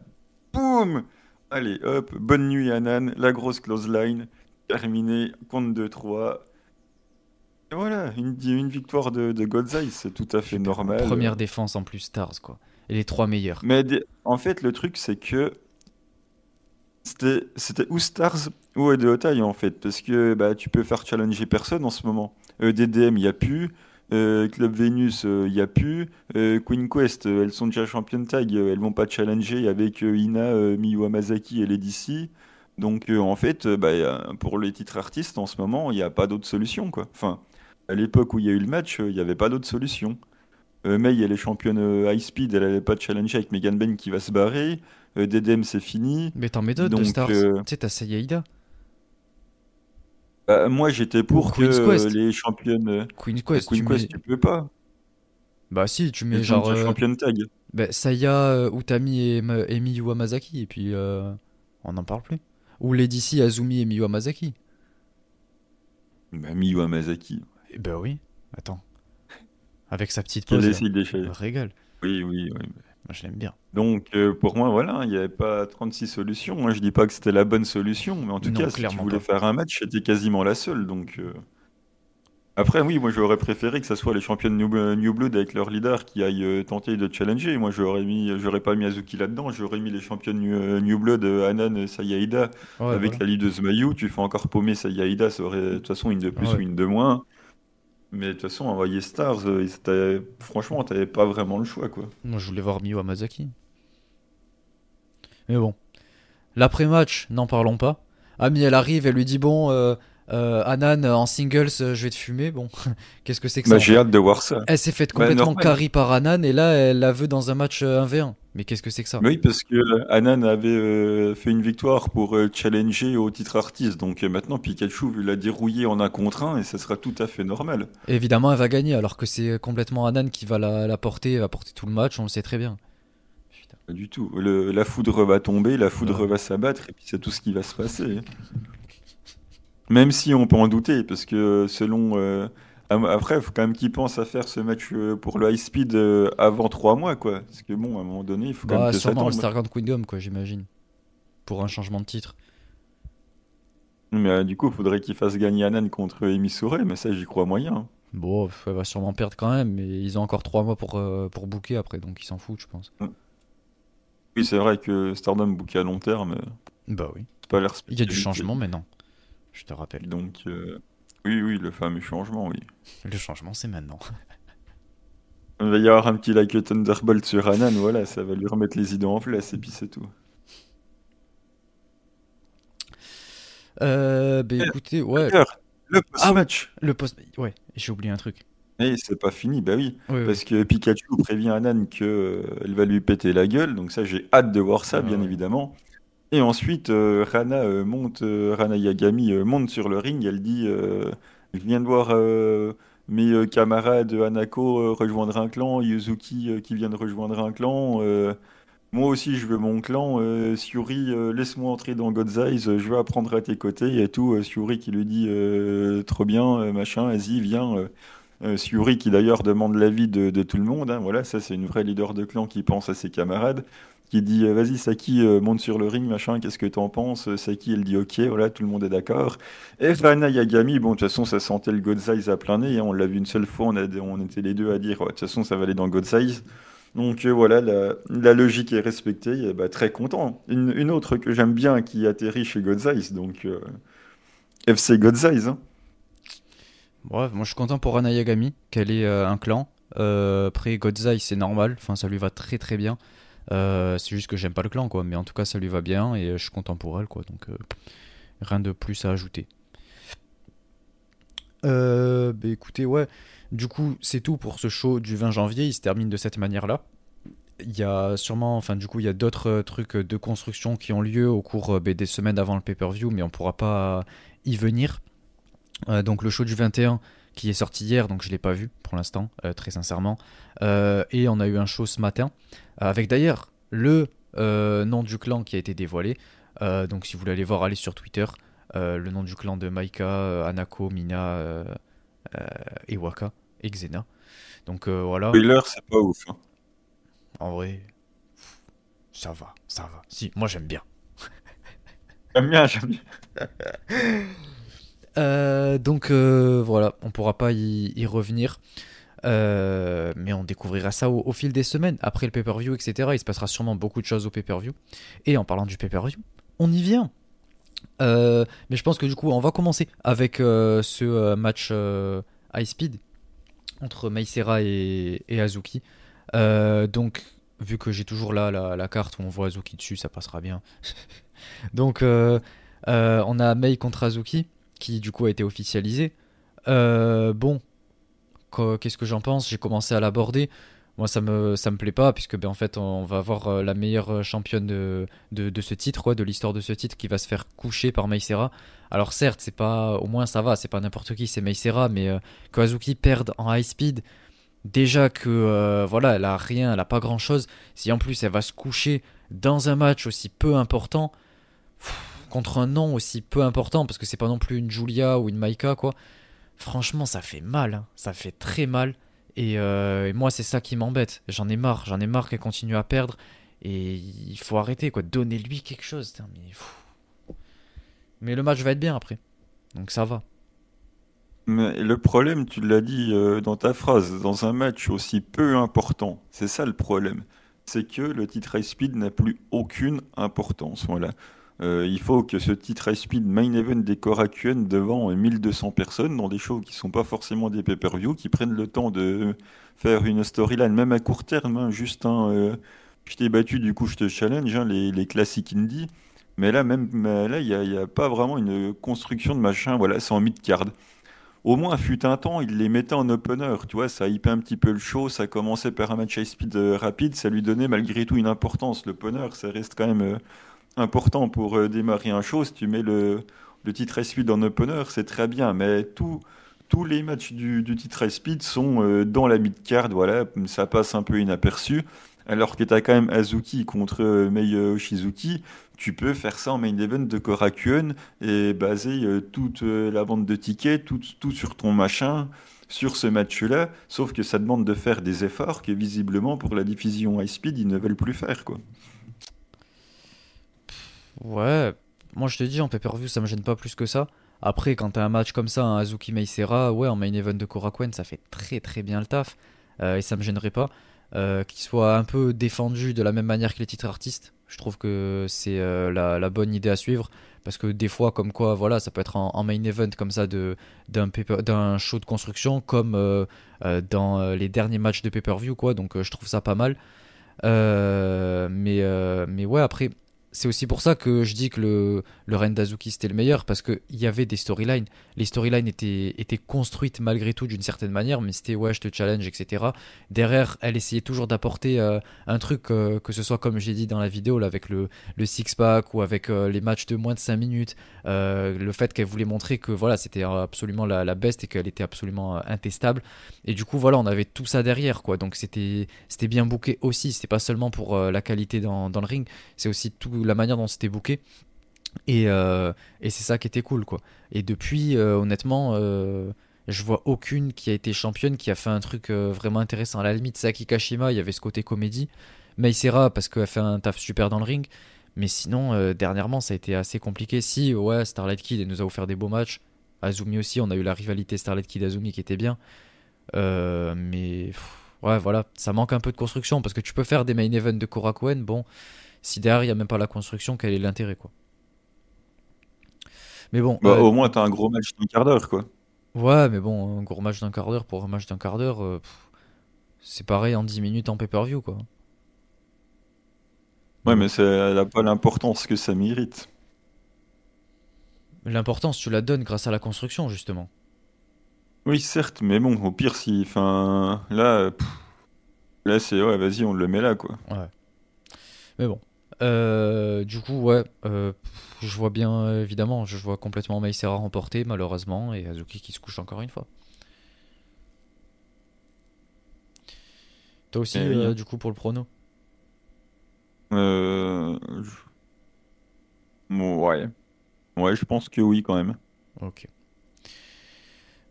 Boum Allez, hop, bonne nuit Anan, la grosse close line, terminé, compte de 3. Et voilà, une, une victoire de, de Eye, c'est tout à fait normal. Première défense en plus Stars, quoi. Et les trois meilleurs. Mais en fait, le truc, c'est que c'était ou Stars ou Otai en fait, parce que bah, tu peux faire challenger personne en ce moment. Euh, DDM, il n'y a plus. Euh, Club Venus, il n'y a plus. Euh, Queen Quest, euh, elles sont déjà championnes tag, euh, elles vont pas challenger avec euh, Ina, euh, Miyu Hamasaki et Lady C. Donc euh, en fait, euh, bah, a- pour les titres artistes en ce moment, il n'y a pas d'autre solution quoi. Enfin, à l'époque où il y a eu le match, euh, il n'y avait pas d'autre solution. Euh, May, elle est championne euh, high speed, elle n'avait pas de challenge avec Megan Ben qui va se barrer. Euh, DDM, c'est fini. Mais t'en mets d'autres de Donc, Stars. euh, Tu sais, t'as Sayaida, Bah, moi, j'étais pour que Queen's euh, Quest. les championnes. euh, Queen Quest, tu Quest, mets... tu peux pas. Bah si, tu mets sont genre déjà euh, championnes tag. bah, Saya, euh, Utami et, et Miyu Hamasaki, et puis euh, on n'en parle plus. Ou Lady C, Azumi et Miyu Hamasaki. Bah, Miyu Hamasaki. Eh ben oui, attends. Avec sa petite Qu'elle pose, là. régale. Oui, oui, oui. Moi je l'aime bien. Donc, euh, pour moi, voilà, il n'y avait pas 36 solutions. Moi, je dis pas que c'était la bonne solution, mais en tout Non, cas, si tu voulais pas. faire un match, c'était quasiment la seule. Donc, euh, après, oui, moi, j'aurais préféré que ce soit les championnes New, New Blood avec leur leader qui aillent euh, tenter de challenger. Moi, j'aurais mis, j'aurais pas mis Azuki là-dedans. J'aurais mis les championnes New, euh, New Blood, euh, Anan, Sayaida, Ouais, avec voilà. la leaduse Mayu. Tu fais encore paumer Sayaida, ça aurait de toute façon une de plus Ouais. ou une de moins. Mais de toute façon, envoyer Stars, c'était- franchement, t'avais pas vraiment le choix, quoi. Moi, je voulais voir Miyu Hamasaki. Mais bon. L'après-match, n'en parlons pas. Ami, elle arrive, elle lui dit Bon, euh, euh, Anan, en singles, euh, je vais te fumer. Bon, [LAUGHS] qu'est-ce que c'est que ça Bah, en j'ai hâte de voir ça. Elle s'est faite Bah, complètement normal. carry par Anan, et là, elle la veut dans un match euh, 1v1. Mais qu'est-ce que c'est que ça? Oui, parce que euh, Anan avait euh, fait une victoire pour euh, challenger au titre artiste. Donc euh, maintenant, Pikachu l'a dérouillé en un contre un et ça sera tout à fait normal. Évidemment, elle va gagner, alors que c'est complètement Anan qui va la, la porter, va porter tout le match, on le sait très bien. Putain. Pas du tout. Le- la foudre va tomber, la foudre Ouais. va s'abattre et puis c'est tout ce qui va se passer. Même si on peut en douter, parce que selon. euh, après, il faut quand même qu'ils pensent à faire ce match euh, pour le high speed euh, avant trois mois, quoi. Parce que bon, à un moment donné, il faut quand Bah, même que ça sûrement tombe. All-Star Grand Kingdom, quoi, j'imagine. Pour un changement de titre. Mais euh, du coup, il faudrait qu'ils fassent gagner Anan contre Emisore, mais ça, j'y crois moyen. Bon, elle va sûrement perdre quand même, mais ils ont encore 3 mois pour, euh, pour booker après, donc ils s'en foutent, je pense. Oui, c'est vrai que Stardom bouquet à long terme, Bah oui. pas Il y a du changement maintenant, je te rappelle. Donc, euh, oui, oui, le fameux changement, oui. Le changement, c'est maintenant. Il va y avoir un petit like Thunderbolt sur Anan, voilà, ça va lui remettre les idées en place, et puis c'est tout. Euh, bah Euh, écoutez, ouais, le Ah, post-match, le post. Ouais, j'ai oublié un truc. et c'est pas fini, bah oui, parce que Pikachu prévient Anan qu'elle va lui péter la gueule, donc ça, j'ai hâte de voir ça, Ouais, bien ouais. évidemment. Et ensuite, euh, Rana euh, monte, euh, Rana Yagami monte sur le ring, elle dit Je viens de voir mes camarades Hanako rejoindre un clan, Yuzuki qui vient de rejoindre un clan. moi aussi, je veux mon clan. euh, laisse-moi entrer dans God's Eyes, je veux apprendre à tes côtés et tout. Syuri qui lui dit Trop bien, machin, vas-y, viens. Euh. Suri qui d'ailleurs demande l'avis de, tout le monde. hein. Voilà, ça c'est une vraie leader de clan qui pense à ses camarades. Qui dit euh, vas-y Saki euh, monte sur le ring machin qu'est-ce que t'en penses? Euh, Saki elle dit ok voilà tout le monde est d'accord et Rana Yagami bon de toute façon ça sentait le God's Eyes à plein nez hein. on l'a vu une seule fois on, on était les deux à dire de toute façon ça va aller dans God's Eyes donc voilà la, logique est respectée bah, très content une, autre que j'aime bien qui atterrit chez God's Eyes donc FC God's Eyes hein. Bref, moi je suis content pour Rana Yagami qu'elle ait euh, un clan. Euh, après, Godzai, c'est normal, ça lui va très très bien. Euh, c'est juste que j'aime pas le clan quoi, mais en tout cas ça lui va bien et je suis content pour elle quoi, donc rien de plus à ajouter. Bah écoutez, ouais, du coup c'est tout pour ce show du 20 janvier, il se termine de cette manière-là. Il y a sûrement, enfin du coup il y a d'autres trucs de construction qui ont lieu au cours bah, des semaines avant le pay-per-view, mais on pourra pas y venir. Euh, donc le show du 21 qui est sorti hier, donc je l'ai pas vu pour l'instant, euh, très sincèrement. Euh, et on a eu un show ce matin, avec d'ailleurs le nom du clan qui a été dévoilé. Donc si vous voulez aller voir, allez sur Twitter. Le nom du clan de Maika, Anako, Mina, euh, et Xena. Donc voilà, Spoiler c'est pas ouf hein. en vrai, ça va, ça va. Si, moi j'aime bien. j'aime bien j'aime bien [LAUGHS] donc euh, voilà, on pourra pas y, revenir. Euh, mais on découvrira ça au, fil des semaines. Après le pay-per-view, etc. Il se passera sûrement beaucoup de choses au pay-per-view. Et en parlant du pay-per-view, on y vient. Euh, mais je pense que du coup, on va commencer avec euh, ce euh, match euh, high speed entre Meisera et, et Azuki. Euh, donc, vu que j'ai toujours là la, la carte où on voit Azuki dessus, ça passera bien. [LAUGHS] donc, euh, euh, on a Mei contre Azuki qui du coup a été officialisé. Euh, bon, Qu- qu'est-ce que j'en pense? J'ai commencé à l'aborder. Moi, ça me, ça me plaît pas, puisque ben, en fait, on va avoir euh, la meilleure championne de, de, ce titre, quoi, de l'histoire de ce titre, qui va se faire coucher par Meisera. Alors certes, c'est pas, au moins ça va, c'est pas n'importe qui, c'est Meisera, mais euh, que Azuki perde en high speed, déjà que euh, voilà, elle a rien, elle a pas grand chose. Si en plus elle va se coucher dans un match aussi peu important, contre un nom aussi peu important, parce que c'est pas non plus une Julia ou une Maika, quoi. Franchement, ça fait mal, hein. ça fait très mal. Et, euh, et moi, c'est ça qui m'embête. J'en ai marre, j'en ai marre qu'elle continue à perdre. Et il faut arrêter, quoi. Donnez-lui quelque chose. mais, mais le match va être bien après. Donc ça va. Mais le problème, tu l'as dit euh, dans ta phrase, dans un match aussi peu important, c'est ça le problème. C'est que le titre High Speed n'a plus aucune importance. Voilà. Euh, il faut que ce titre High Speed Main Event des Korakuen devant euh, 1200 personnes dans des shows qui sont pas forcément des pay-per-view, qui prennent le temps de faire une storyline, même à court terme, hein, juste un euh, je t'ai battu, du coup je te challenge, hein, les, classiques indie. Mais là, même là, il n'y a, a pas vraiment une construction de machin, voilà, c'est en mid-card. Au moins, fut un temps, il les mettait en opener, tu vois, ça hypait un petit peu le show, ça commençait par un match high speed euh, rapide, ça lui donnait malgré tout une importance. L'opener, ça reste quand même important pour euh, démarrer un show. Si tu mets le, le titre speed en opener, c'est très bien, mais tout, tous les matchs du, du titre speed sont euh, dans la mid-card, voilà, ça passe un peu inaperçu. Alors que tu as quand même Azuki contre euh, Mei Oshizuki, tu peux faire ça en main event de Korakuen et baser toute la vente de tickets, tout, tout sur ton machin, sur ce match-là, sauf que ça demande de faire des efforts que visiblement pour la diffusion high speed, ils ne veulent plus faire, quoi. Ouais, moi je te dis, en pay-per-view, ça me gêne pas plus que ça. Après, quand t'as un match comme ça, un Azuki Meisera, ouais, en main event de Korakuen, ça fait très très bien le taf. Euh, et ça me gênerait pas. Euh, qu'il soit un peu défendu de la même manière que les titres artistes. Je trouve que c'est euh, la, bonne idée à suivre. Parce que des fois, comme quoi, voilà, ça peut être en, main event comme ça de, d'un, d'un show de construction, comme dans les derniers matchs de pay-per-view, quoi. Donc je trouve ça pas mal. Mais, mais ouais, après, c'est aussi pour ça que je dis que le, le Ren d'Azuki c'était le meilleur, parce qu'il y avait des storylines. Les storylines étaient, construites malgré tout d'une certaine manière, mais c'était ouais, je challenge, etc. Derrière, elle essayait toujours d'apporter euh, un truc, euh, que ce soit comme j'ai dit dans la vidéo, avec le, six-pack ou avec euh, les matchs de moins de 5 minutes. le fait qu'elle voulait montrer que voilà, c'était absolument la, la best et qu'elle était absolument intestable. Et du coup, voilà, on avait tout ça derrière, quoi. Donc c'était bien booké aussi. C'était pas seulement pour la qualité dans, dans le ring, c'est aussi tout la manière dont c'était booké. Et, euh, et c'est ça qui était cool, quoi. Et depuis, euh, honnêtement, euh, je vois aucune qui a été championne qui a fait un truc vraiment intéressant. À la limite, Saki Kashima, il y avait ce côté comédie. Meisera, parce qu'elle fait un taf super dans le ring. Mais sinon, dernièrement, ça a été assez compliqué. Si, ouais, Starlight Kid nous a offert des beaux matchs. Azumi aussi, on a eu la rivalité Starlight Kid Azumi qui était bien. Mais ouais, voilà, ça manque un peu de construction parce que tu peux faire des main events de Korakuen. Bon, si derrière il n'y a même pas la construction, quel est l'intérêt quoi? Mais bon, Bah, euh, au moins, t'as un gros match d'un quart d'heure, quoi. ouais, mais bon, un gros match d'un quart d'heure pour un match d'un quart d'heure, euh, c'est pareil en 10 minutes en pay-per-view quoi. Ouais, mais ça, elle a pas l'importance que ça mérite. l'importance tu la donnes grâce à la construction justement. Oui, certes, mais bon, au pire, si. Enfin, là, pff, là, c'est. Ouais, vas-y, on le met là, quoi. Ouais. Mais bon. Euh, du coup, ouais, euh, je vois bien, évidemment, je vois complètement Maïsera remporter, malheureusement, et Azuki qui se couche encore une fois. Toi aussi, Eh euh, hein. du coup, pour le prono? Euh, bon, ouais. Ouais, je pense que oui, quand même. Ok.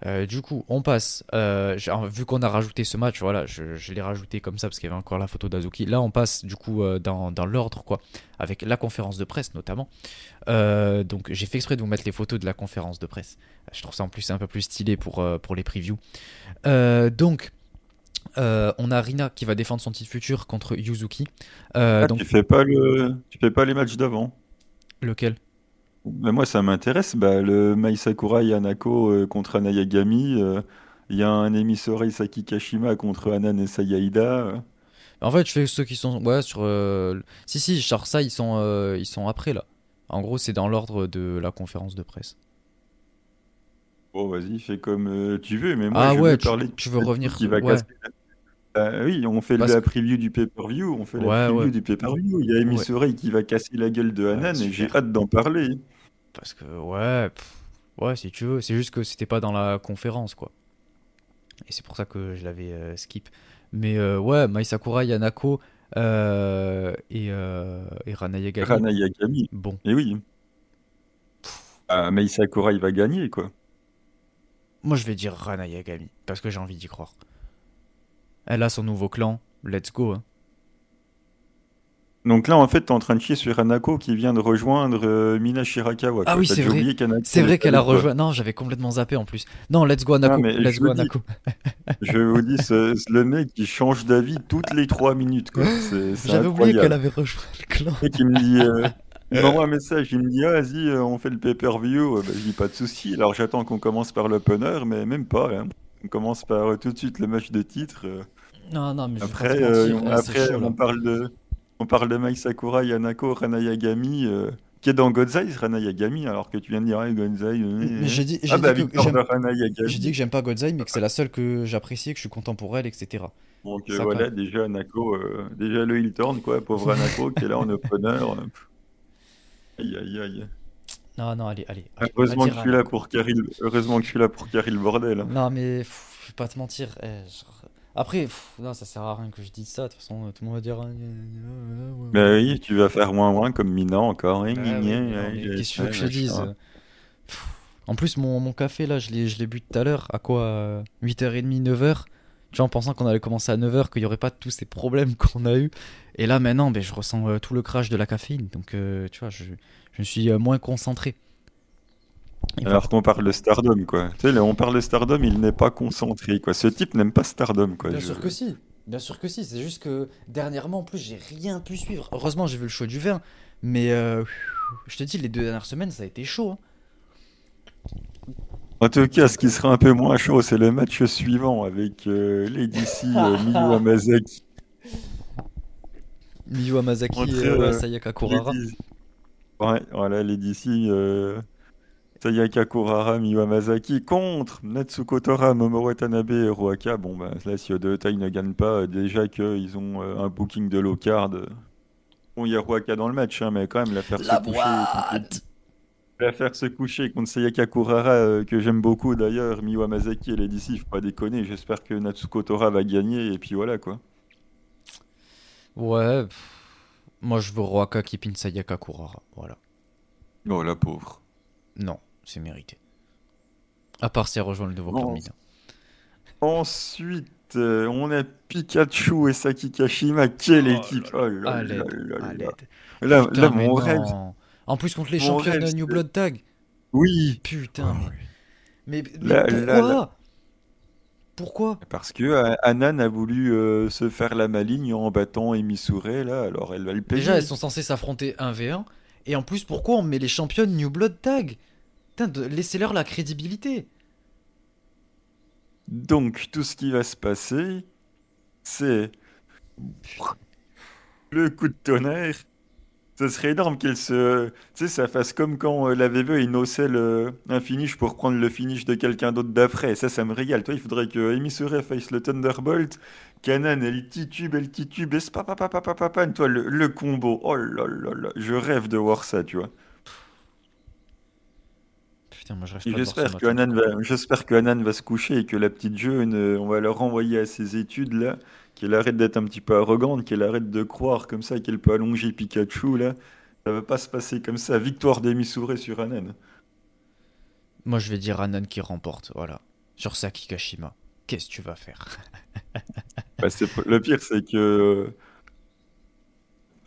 Euh, du coup, on passe. euh, vu qu'on a rajouté ce match, voilà, je, je l'ai rajouté comme ça parce qu'il y avait encore la photo d'Azuki. Là, on passe du coup euh, dans, dans l'ordre, quoi, avec la conférence de presse notamment. Donc, j'ai fait exprès de vous mettre les photos de la conférence de presse. Je trouve ça en plus un peu plus stylé pour, pour les previews. Donc, on a Rina qui va défendre son titre futur contre Yuzuki. Ah, donc, tu fais pas le, tu fais pas les matchs d'avant. lequel? Moi, ça m'intéresse. Bah, le Mai Sakurai Yanako euh, contre Anayagami. euh, Il y a un Emisore Saki Kashima contre Anan et Sayaida. euh. En fait, je fais ceux qui sont. Ouais, sur. euh, Si, si, genre ça, ils sont, euh, ils sont après là. En gros, c'est dans l'ordre de la conférence de presse. Bon, vas-y, fais comme euh, tu veux. Mais moi, Ah je ouais, veux tu, parler tu veux revenir. qui va Ouais, casser. Euh, oui, on fait parce la preview du pay-per-view. On fait la Ouais, preview ouais. du pay-per-view. Il y a Ouais. Emisore qui va casser la gueule de Ouais, Anan et j'ai hâte d'en parler. Parce que, ouais, pff, ouais, si tu veux. C'est juste que c'était pas dans la conférence, quoi. Et c'est pour ça que je l'avais euh, skip. Mais euh, ouais, Mai Sakurai, Yanako euh, et, et Rana Yagami. Rana Yagami. Bon, Et oui, ah, Mai Sakurai va gagner, quoi. moi je vais dire Rana Yagami. Parce que j'ai envie d'y croire. Elle a son nouveau clan. Let's go. hein. Donc là, en fait, t'es en train de chier sur Hanako qui vient de rejoindre euh, Mina Shirakawa, Ah quoi. oui, c'est vrai. C'est vrai qu'elle a rejoint. Non, j'avais complètement zappé en plus. Non, let's go Ah, Anako. mais Let's je go vous dis, Anako. [LAUGHS] je vous dis, c'est le mec qui change d'avis toutes les trois minutes, [GASPS] J'avais oublié qu'elle avait rejoint le clan. Mec, il me dit, euh, [LAUGHS] il m'envoie un message, il me dit, ah, vas-y, euh, on fait le pay-per-view. Euh, bah, je dis, pas de souci. Alors j'attends qu'on commence par l'opener, mais même pas, hein. On commence par tout de suite le match de titre. Non, non, mais je vais pas Après, te mentir, on, là, c'est après chaud là. on parle de, on parle de Mai Sakura, Yanako, Rana Yagami, euh, qui est dans Godzai, Rana Yagami, alors que tu viens de dire, Godzai. euh, Mais j'ai dit, Ah bah dit que j'aime, j'ai dit que j'aime pas Godzai, mais que c'est la seule que j'apprécie, que je suis content pour elle, etc. Donc euh, Ça voilà, déjà Nako, euh, déjà le heel turn, quoi, pauvre Anako qui est là en opener. euh, Aïe aïe aïe. Non, non, allez, allez, Heureusement que je suis là Anako. pour carrer le... Heureusement que je suis là pour bordel. Non, mais vais pas te mentir. eh, genre- Après, pff, non, ça sert à rien que je dise ça. De toute façon, tout le monde va dire. ah, Bah oui, tu vas faire moins moins comme Mina encore. hein, gna, qu'est-ce que que je dise? En plus, mon, mon café, là, je l'ai, bu tout à l'heure. À quoi? euh, 8h30, 9h? Tu vois, en pensant qu'on allait commencer à 9h, qu'il n'y aurait pas tous ces problèmes [LAUGHS] qu'on a eu. Et là, maintenant, ben, je ressens euh, tout le crash de la caféine. Donc, euh, tu vois, je, je suis euh, moins concentré. Alors qu'on parle de Stardom, quoi. Tu sais, là, on parle de Stardom, il n'est pas concentré, quoi. Ce type n'aime pas Stardom, quoi. Bien Je... sûr que si. Bien sûr que si. C'est juste que dernièrement, en plus, j'ai rien pu suivre. Heureusement, j'ai vu le show du vin. Mais euh, je te dis, les deux dernières semaines, ça a été chaud. hein. En tout cas, ce qui sera un peu moins chaud, c'est le match suivant avec euh, Lady C, euh, [LAUGHS] Miyu Hamasaki. Miyu Hamasaki Entre, et euh, euh, Sayaka Kurara. Lady- Ouais, voilà, Lady C, Sayaka Kurara, Miyu Hamasaki contre Natsuko Tora, Momoru Watanabe et Ruaka. Bon, bah là, si Odotai ne gagne pas, euh, déjà qu'ils ont euh, un booking de low card. euh, Bon, il y a Ruaka dans le match, hein, mais quand même, la faire se La coucher contre boîte La faire se coucher contre Sayaka Kurara, euh, que j'aime beaucoup d'ailleurs, Miyu Hamasaki et Lady C, faut pas déconner. J'espère que Natsuko Tora va gagner, et puis voilà quoi. Ouais. pff, Moi, je veux Roaka qui pin Sayaka Kurara. Voilà. Oh la pauvre. Non, c'est mérité. À part si elle rejoint le nouveau Mina. Ensuite, euh, on a Pikachu et Saki Kashima. Quelle Oh équipe! là Oh là là là là. l'aide. Là, Putain, là, mais mon rêve. En plus contre les Mon champions rêve, de New Blood Tag. Oui, Putain, Oh, mais, mais, mais Là, pourquoi là, là. Pourquoi? Parce que euh, Anan a voulu euh, se faire la maligne en battant Emisure, là, alors elle va le payer. Déjà, elles sont censées s'affronter 1v1. Et en plus, pourquoi on met les championnes New Blood Tag? Laissez-leur la crédibilité. Donc, tout ce qui va se passer, c'est le coup de tonnerre. Ce serait énorme qu'elle se. Tu sais, ça fasse comme quand euh, la VV innocait le... un finish pour prendre le finish de quelqu'un d'autre d'après. Ça, ça me régale. Toi, il faudrait que Amy Sure fasse le Thunderbolt, Canan, elle titube, elle titube, et spapapapapapan. Toi, le, le combo. Oh là là là. Je rêve de voir ça, tu vois. Putain, moi je J'espère que Hanan va, j'espère que Hanan va se coucher et que la petite jeune, euh, on va la renvoyer à ses études là, qu'elle arrête d'être un petit peu arrogante, qu'elle arrête de croire comme ça qu'elle peut allonger Pikachu là. Ça va pas se passer comme ça. Victoire d'Emisure sur Hanan. Moi je vais dire Anan qui remporte, voilà. Sur Saki Kashima. Qu'est-ce que tu vas faire? Bah, le pire, c'est que.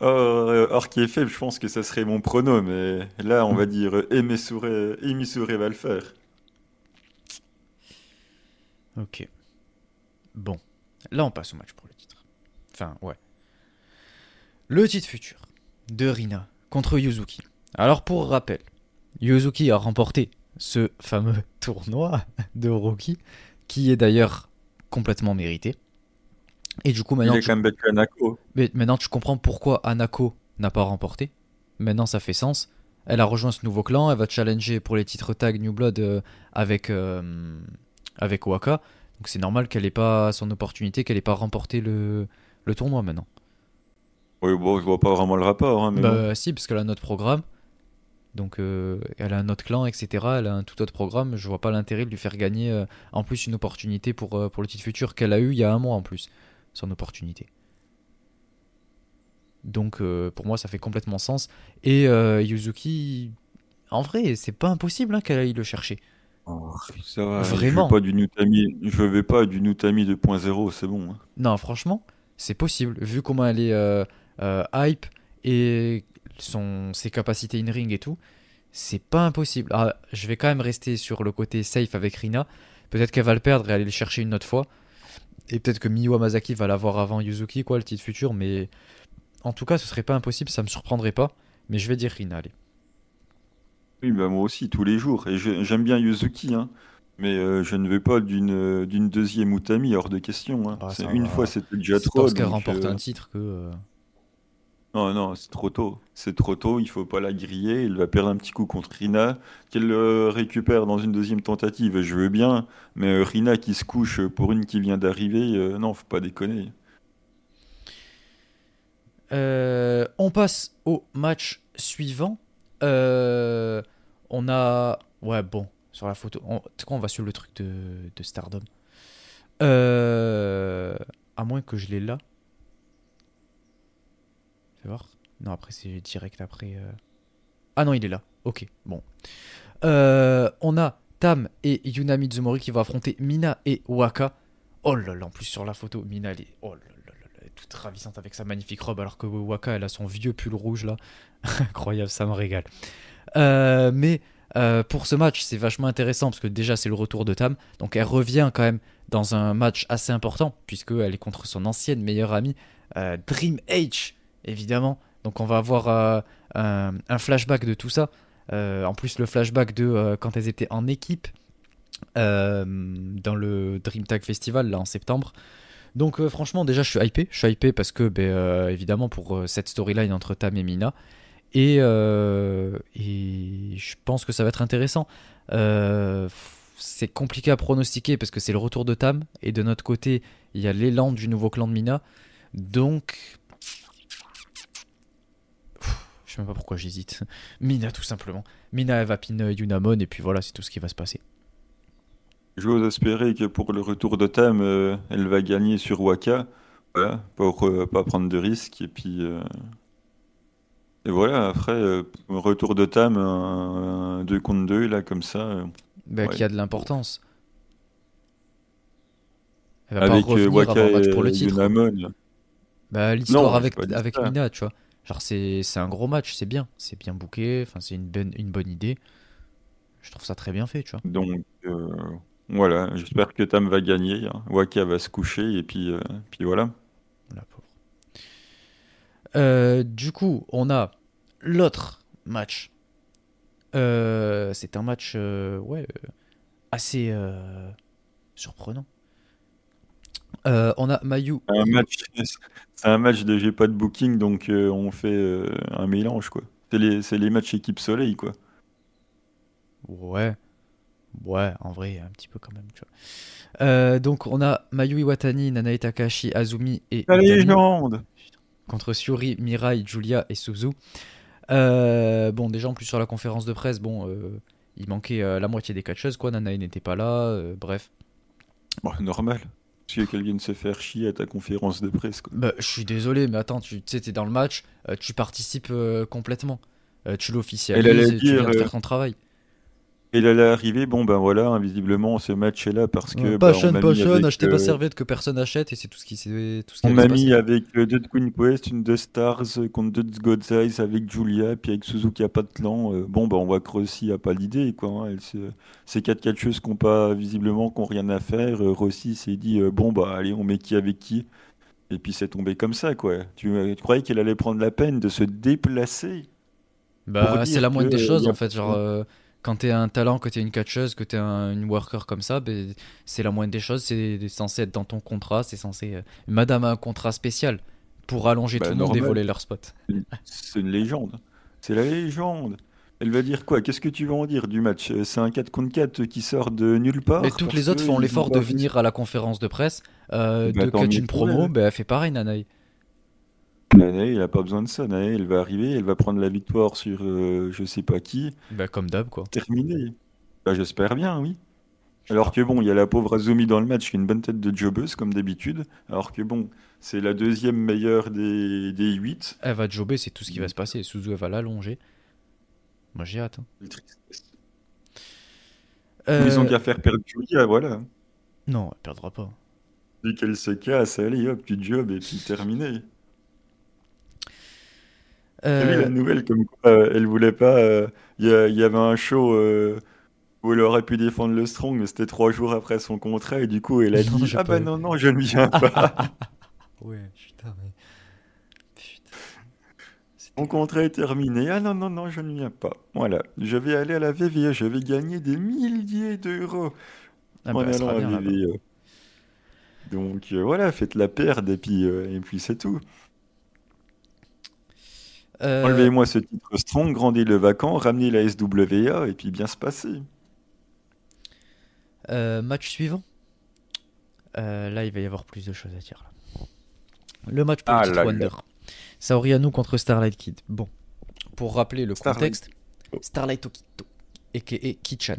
Or, euh, or qui est faible, je pense que ça serait mon prono, mais là, on va dire euh, Emisure, Emisure va le faire. Ok. Bon. Là on passe au match pour le titre. Enfin, ouais. Le titre futur de Rina contre Yuzuki. Alors pour rappel, Yuzuki a remporté ce fameux [LAUGHS] tournoi de Rookie, qui est d'ailleurs complètement mérité. Et du coup Il maintenant est tu quand même battu Anako. Mais maintenant, tu comprends pourquoi Anako n'a pas remporté. Maintenant, ça fait sens. Elle a rejoint ce nouveau clan. Elle va challenger pour les titres tag New Blood euh, avec, euh, avec Waka. Donc, c'est normal qu'elle ait pas son opportunité, qu'elle ait pas remporté le, le tournoi maintenant. Oui, bon, je vois pas vraiment le rapport, hein, mais bon. Bah, si, parce qu'elle a notre programme. Donc, euh, elle a un autre clan, etc. Elle a un tout autre programme. Je vois pas l'intérêt de lui faire gagner euh, en plus une opportunité pour, pour le titre futur qu'elle a eu il y a un mois en plus. Son opportunité. Donc, euh, pour moi, ça fait complètement sens. Et euh, Yuzuki, en vrai, c'est pas impossible hein, qu'elle aille le chercher. Oh, ça va, Vraiment. Je je veux pas du Nutami 2.0, c'est bon. hein. Non, franchement, c'est possible. Vu comment elle est euh, hype et son, ses capacités in-ring et tout, c'est pas impossible. Ah, je vais quand même rester sur le côté safe avec Rina. Peut-être qu'elle va le perdre et aller le chercher une autre fois. Et peut-être que Miyu Hamasaki va l'avoir avant Yuzuki, quoi, le titre futur. Mais en tout cas, ce serait pas impossible, ça me surprendrait pas. Mais je vais dire Rina, allez. Oui, bah moi aussi, tous les jours. Et j'aime bien Yuzuki, hein. Mais euh, je ne veux pas d'une d'une deuxième Utami, hors de question. hein. Ah, une va. fois, c'était déjà C'est trop. parce qu'elle remporte euh, un titre que. euh, Non, non, c'est trop tôt. C'est trop tôt, il faut pas la griller. Elle va perdre un petit coup contre Rina. Qu'elle le récupère dans une deuxième tentative, je veux bien. Mais euh, Rina qui se couche pour une qui vient d'arriver, euh, non, faut pas déconner. Euh, on passe au match suivant. Euh, on a. Ouais, bon, sur la photo. Tu sais quoi, on va sur le truc de, Stardom. Euh, À moins que je l'ai là. Voir. Non, après, c'est direct après. euh. Ah non, il est là. Ok, bon. Euh, on a Tam et Yuna Mizumori qui vont affronter Mina et Waka. Oh là là, en plus sur la photo, Mina est, oh là toute ravissante avec sa magnifique robe, alors que Waka elle a son vieux pull rouge là. [LAUGHS] Incroyable, ça me régale. Euh, mais pour ce match, c'est vachement intéressant parce que déjà c'est le retour de Tam, donc elle revient quand même dans un match assez important puisqu'elle est contre son ancienne meilleure amie euh, Dream H, évidemment. Donc on va avoir euh, un, flashback de tout ça. Euh, en plus, le flashback de euh, quand elles étaient en équipe dans le Dream Tag Festival là en septembre. Donc franchement, déjà je suis hypé. Je suis hypé parce que, ben, évidemment, pour cette storyline entre Tam et Mina. Et, et je pense que ça va être intéressant. C'est compliqué à pronostiquer parce que c'est le retour de Tam. Et de notre côté, il y a l'élan du nouveau clan de Mina. Donc... Je sais même pas pourquoi j'hésite. [LAUGHS] Mina tout simplement. Mina elle va pin Yunamon et puis voilà, c'est tout ce qui va se passer. J'ose espérer que pour le retour de Tam, euh, elle va gagner sur Waka. Voilà, pour euh, pas prendre de risques. Et puis. euh, Et voilà, après, euh, retour de Tam, un 2 contre 2, là, comme ça. bah, Ouais. qui a de l'importance. Elle va Avec pas revenir Waka avant match et pour le titre. Yunamon. Bah, l'histoire avec, avec. Mina, tu vois. Genre, c'est un gros match, c'est bien. C'est bien booké, enfin, c'est une bonne, une bonne idée. Je trouve ça très bien fait, tu vois. Donc euh, voilà, j'espère que Tam va gagner. hein. Waka va se coucher et puis, euh, puis voilà. La pauvre. Euh, du coup, on a l'autre match. C'est un match ouais, assez surprenant. Euh, on a Mayu. C'est un match, c'est un match de j'ai pas de booking, donc euh, on fait euh, un mélange quoi. C'est les, c'est les matchs équipe soleil quoi. Ouais. Ouais, en vrai, un petit peu quand même, tu vois. Euh, donc, on a Mayu Iwatani, Nanae Takahashi, Azumi et La légende! contre Suri, Mirai, Julia et Suzu. Euh, bon, déjà, en plus, sur la conférence de presse, bon, euh, il manquait euh, la moitié des catcheuses, quoi. Nanae n'était pas là, euh, bref. Bon, normal. Parce que quelqu'un se faire chier à ta conférence de presse quoi. Bah, je suis désolé, mais attends, tu tu sais, t'es dans le match, euh, tu participes euh, complètement. Euh, tu l'officialises, tu viens de faire ton travail. Et là, là, arrivé, bon ben voilà, invisiblement ce match est là parce que Ouais, bah, passion, on m'a mis passion, avec, achetez pas euh, serviette que personne achète et c'est tout ce qui s'est tout ce qui on allait m'a mis avec euh, deux de Queen Quest, une de Stars contre deux de God's Eyes avec Julia, puis avec Suzuki qui a pas de clan. euh, bon, bah, on voit que Rossi a pas l'idée, quoi. hein, elle Ces quatre catcheuses qui ont pas, visiblement, qui ont rien à faire. euh, Rossi s'est dit, euh, bon, bah, allez, on met qui avec qui. Et puis c'est tombé comme ça, quoi. Tu, tu croyais qu'elle allait prendre la peine de se déplacer Bah, c'est la moindre que, des choses en fait. Genre, euh, quand t'es un talent, que t'es une catcheuse, que t'es un, une worker comme ça, ben, c'est la moindre des choses. C'est censé être dans ton contrat. C'est censé. euh, Madame a un contrat spécial pour allonger Bah, tout le monde et voler leur spot. C'est une légende. C'est la légende. Elle va dire quoi? Qu'est-ce que tu vas en dire du match? Euh, C'est un 4 contre 4 qui sort de nulle part Mais toutes les autres font l'effort de venir à la conférence de presse, euh, Bah, de mieux une promo. elle. Ben, elle fait pareil, Nanae. Nanae, il a pas besoin de ça. Nanae, elle va arriver, elle va prendre la victoire sur euh, je sais pas qui. Ben, comme d'hab, quoi. Terminé. Bah, j'espère bien, oui. Alors que bon, il y a la pauvre Azumi dans le match qui a une bonne tête de jobbeuse, comme d'habitude. Alors que bon, c'est la deuxième meilleure des, des 8. Elle va jobber, c'est tout ce qui va se passer. Suzu, elle va l'allonger. Moi, j'ai hâte. hein. Ils ont Euh, qu'à faire perdre Julia, voilà. Non, elle perdra pas. Dès qu'elle se casse, allez hop, tu job et puis terminé. Vu Euh, la nouvelle comme quoi euh, elle voulait pas. euh, Il y, avait un show euh, où elle aurait pu défendre le Strong, mais c'était trois jours après son contrat et du coup elle a Non, dit Ah bah non, non, je ne viens pas. [LAUGHS] Ouais, putain, mais. Putain. Mon contrat est terminé. Ah non, non, non, je ne viens pas. Voilà, je vais aller à la VVE, je vais gagner des milliers d'euros Ah bah, allant à. VVE. Donc euh, voilà, faites la perte et puis, euh, et puis c'est tout. Euh, Enlevez-moi ce titre Strong, grandez le vacant, ramenez la SWA et puis bien se passer. euh, match suivant. Euh, là, il va y avoir plus de choses à dire. Là. Le match pour Ah le. Wonder. Saori Anou contre Starlight Kid. Bon, pour rappeler le Starlight. contexte, Starlight Okito, a.k.a. Kichan.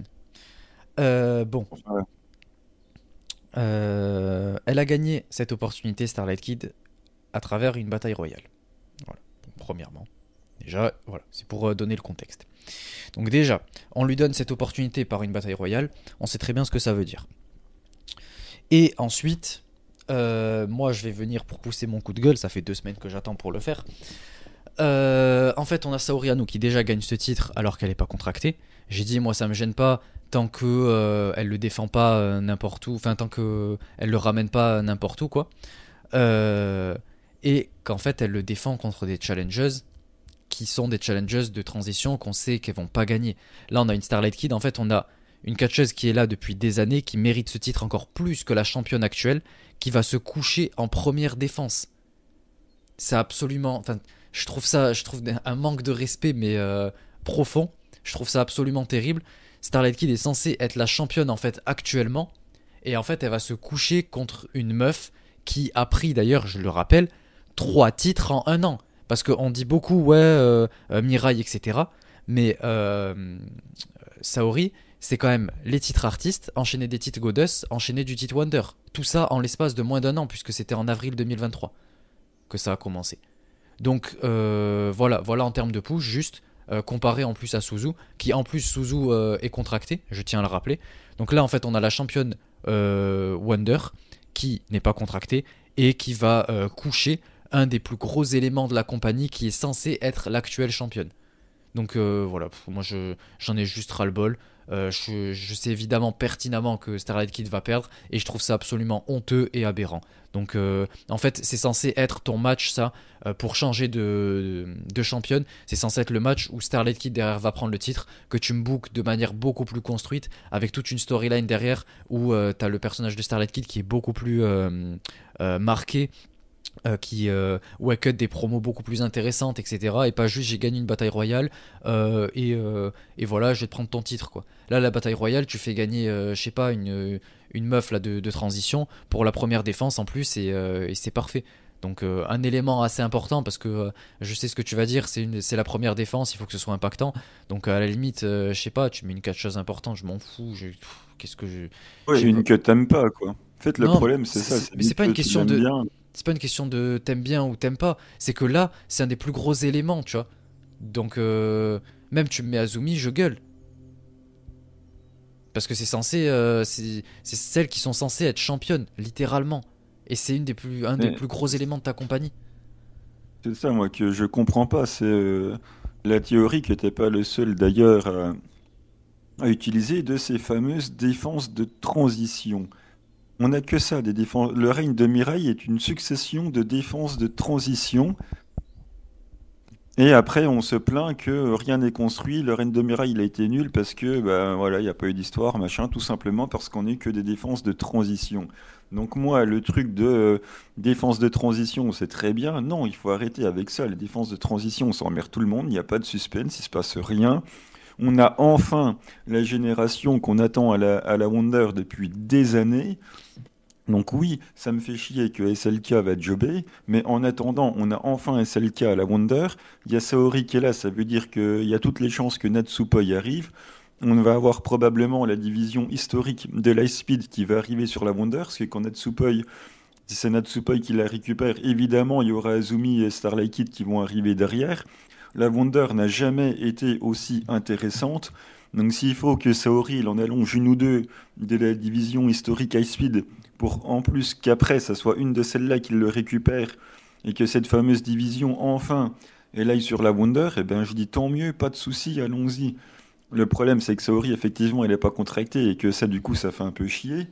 Euh, bon, Voilà. Euh, elle a gagné cette opportunité, Starlight Kid, à travers une bataille royale. Voilà, premièrement. Déjà, voilà, c'est pour euh, donner le contexte. Donc déjà, on lui donne cette opportunité par une bataille royale, on sait très bien ce que ça veut dire. Et ensuite, euh, moi je vais venir pour pousser mon coup de gueule, ça fait deux semaines que j'attends pour le faire. Euh, en fait, on a Saori Anou qui déjà gagne ce titre alors qu'elle n'est pas contractée. J'ai dit, moi ça me gêne pas tant que elle le défend pas n'importe où, enfin tant que elle le ramène pas n'importe où quoi. Et qu'en fait elle le défend contre des challengers qui sont des challengers de transition qu'on sait qu'elles vont pas gagner. Là on a une Starlight Kid, en fait on a une catcheuse qui est là depuis des années, qui mérite ce titre encore plus que la championne actuelle, qui va se coucher en première défense. C'est absolument, enfin je trouve ça, je trouve un manque de respect mais euh, profond. Je trouve ça absolument terrible. Starlight Kid est censée être la championne en fait actuellement et en fait elle va se coucher contre une meuf qui a pris d'ailleurs je le rappelle trois titres en un an. Parce qu'on dit beaucoup ouais euh, euh, Mirai etc mais euh, Saori c'est quand même les titres artistes enchaîner des titres Goddess enchaîner du titre Wonder. Tout ça en l'espace de moins d'un an puisque c'était en avril 2023 que ça a commencé. Donc euh, voilà voilà en termes de push juste comparé en plus à Suzu, qui en plus Suzu est contracté, je tiens à le rappeler. Donc là, en fait, on a la championne Wonder qui n'est pas contractée et qui va coucher un des plus gros éléments de la compagnie qui est censé être l'actuelle championne. Donc voilà, moi j'en ai juste ras-le-bol. Euh, je, sais évidemment pertinemment que Starlight Kid va perdre et je trouve ça absolument honteux et aberrant. Donc euh, en fait c'est censé être ton match ça euh, pour changer de, de championne. C'est censé être le match où Starlight Kid derrière va prendre le titre, que tu me bookes de manière beaucoup plus construite avec toute une storyline derrière où tu as le personnage de Starlight Kid qui est beaucoup plus marqué euh, qui euh, cut des promos beaucoup plus intéressantes, etc. Et pas juste j'ai gagné une bataille royale euh, et, euh, et, voilà, je vais te prendre ton titre quoi. Là, la bataille royale, tu fais gagner, je sais pas, une, une meuf là de, de, transition pour la première défense en plus et, et c'est parfait. Donc un élément assez important parce que je sais ce que tu vas dire, c'est la première défense, il faut que ce soit impactant. Donc à la limite, je sais pas, tu mets une chose importante, je m'en fous. Qu'est-ce que je. Ouais, une que t'aimes pas quoi. En fait, le problème c'est ça. Mais c'est pas une question de c'est pas une question de t'aimes bien ou t'aimes pas. C'est que là, c'est un des plus gros éléments, tu vois. Donc, euh, même tu me mets Azumi, je gueule. Parce que c'est censé. Euh, c'est celles qui sont censées être championnes, littéralement. Et c'est une des plus, un des plus gros éléments de ta compagnie. C'est ça, moi, que je comprends pas. C'est euh, la théorie qui n'était pas le seul, d'ailleurs, à utiliser de ces fameuses défenses de transition. On n'a que ça, des défenses. Le règne de Mireille est une succession de défenses de transition. Et après, on se plaint que rien n'est construit. Le règne de Mireille, il a été nul parce que, ben voilà, il n'y a pas eu d'histoire, machin, tout simplement parce qu'on n'est que des défenses de transition. Donc moi, le truc de euh, défense de transition, c'est très bien. Non, il faut arrêter avec ça. Les défenses de transition, on s'emmerde tout le monde. Il n'y a pas de suspense, il se passe rien. On a enfin la génération qu'on attend à la, à la Wonder depuis des années. Donc oui, ça me fait chier que SLK va jobber, mais en attendant, on a enfin SLK à la Wonder. Il y a Saori qui est là, ça veut dire qu'il y a toutes les chances que Natsupoi y arrive. On va avoir probablement la division historique de Lightspeed qui va arriver sur la Wonder, parce que quand Natsupoi, si c'est Natsupoi qui la récupère, évidemment, il y aura Azumi et Starlight Kid qui vont arriver derrière. La Wonder n'a jamais été aussi intéressante. Donc s'il faut que Saori il en allonge une ou deux de la division historique High Speed pour en plus qu'après ça soit une de celles-là qui le récupère et que cette fameuse division enfin elle aille sur la Wonder, eh ben je dis tant mieux, pas de souci, allons-y. Le problème c'est que Saori effectivement elle n'est pas contractée et que ça du coup ça fait un peu chier.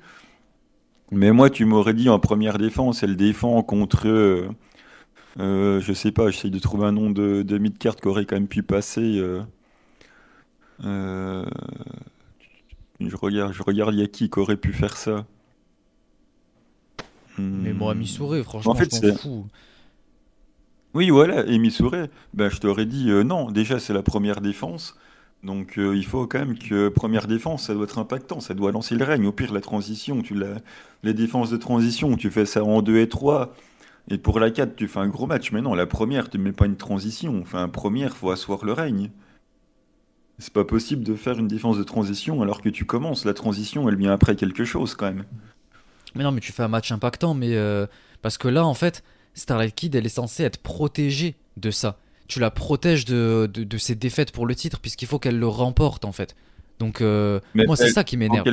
Mais moi tu m'aurais dit en première défense elle défend contre... Euh, euh, je sais pas, j'essaye de trouver un nom de, de mid-card qui aurait quand même pu passer. Euh, euh, je regarde, je y a qui qui aurait pu faire ça. Mais moi, Missouri, franchement, en fait, je m'en fous. Oui, voilà, et Missouri, ben, je t'aurais dit non, déjà c'est la première défense. Donc il faut quand même que première défense, ça doit être impactant, ça doit lancer le règne. Au pire, la transition, tu la, les défenses de transition, tu fais ça en 2 et 3, et pour la 4, tu fais un gros match. Mais non, la première, tu mets pas une transition. Enfin, première, faut asseoir le règne. C'est pas possible de faire une défense de transition alors que tu commences. La transition, elle vient après quelque chose quand même. Mais non, mais tu fais un match impactant. Mais euh, parce que là, en fait, Starlight Kid, elle est censée être protégée de ça. Tu la protèges de, de, ses défaites pour le titre, puisqu'il faut qu'elle le remporte, en fait. Donc, euh, moi, c'est ça qui m'énerve.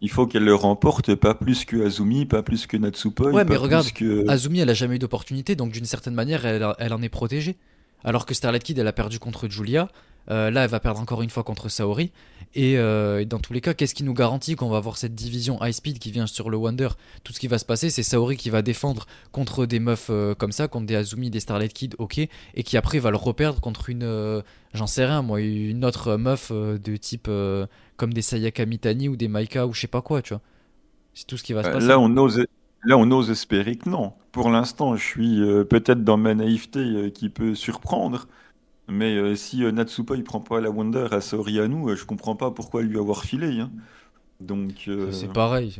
il faut qu'elle le remporte, pas plus que Azumi, pas plus que Natsupoi. Ouais, mais regarde, Azumi, elle a jamais eu d'opportunité, donc d'une certaine manière, elle, elle, en est protégée. Alors que Starlight Kid, elle a perdu contre Julia. Euh, là, elle va perdre encore une fois contre Saori. Euh, et, dans tous les cas, qu'est-ce qui nous garantit qu'on va avoir cette division high speed qui vient sur le Wonder? Tout ce qui va se passer, c'est Saori qui va défendre contre des meufs euh, comme ça, contre des Azumi, des Starlight Kid, ok, et qui après va le reperdre contre une, j'en sais rien, moi, une autre meuf de type comme des Sayaka Mitani ou des Maika ou je sais pas quoi, tu vois. C'est tout ce qui va se passer. Là, on ose, là, on ose espérer que non. Pour l'instant, je suis peut-être dans ma naïveté qui peut surprendre. Mais euh, si euh, il prend pas la Wonder à Sorianu, euh, je comprends pas pourquoi lui avoir filé. Hein. Donc c'est pareil.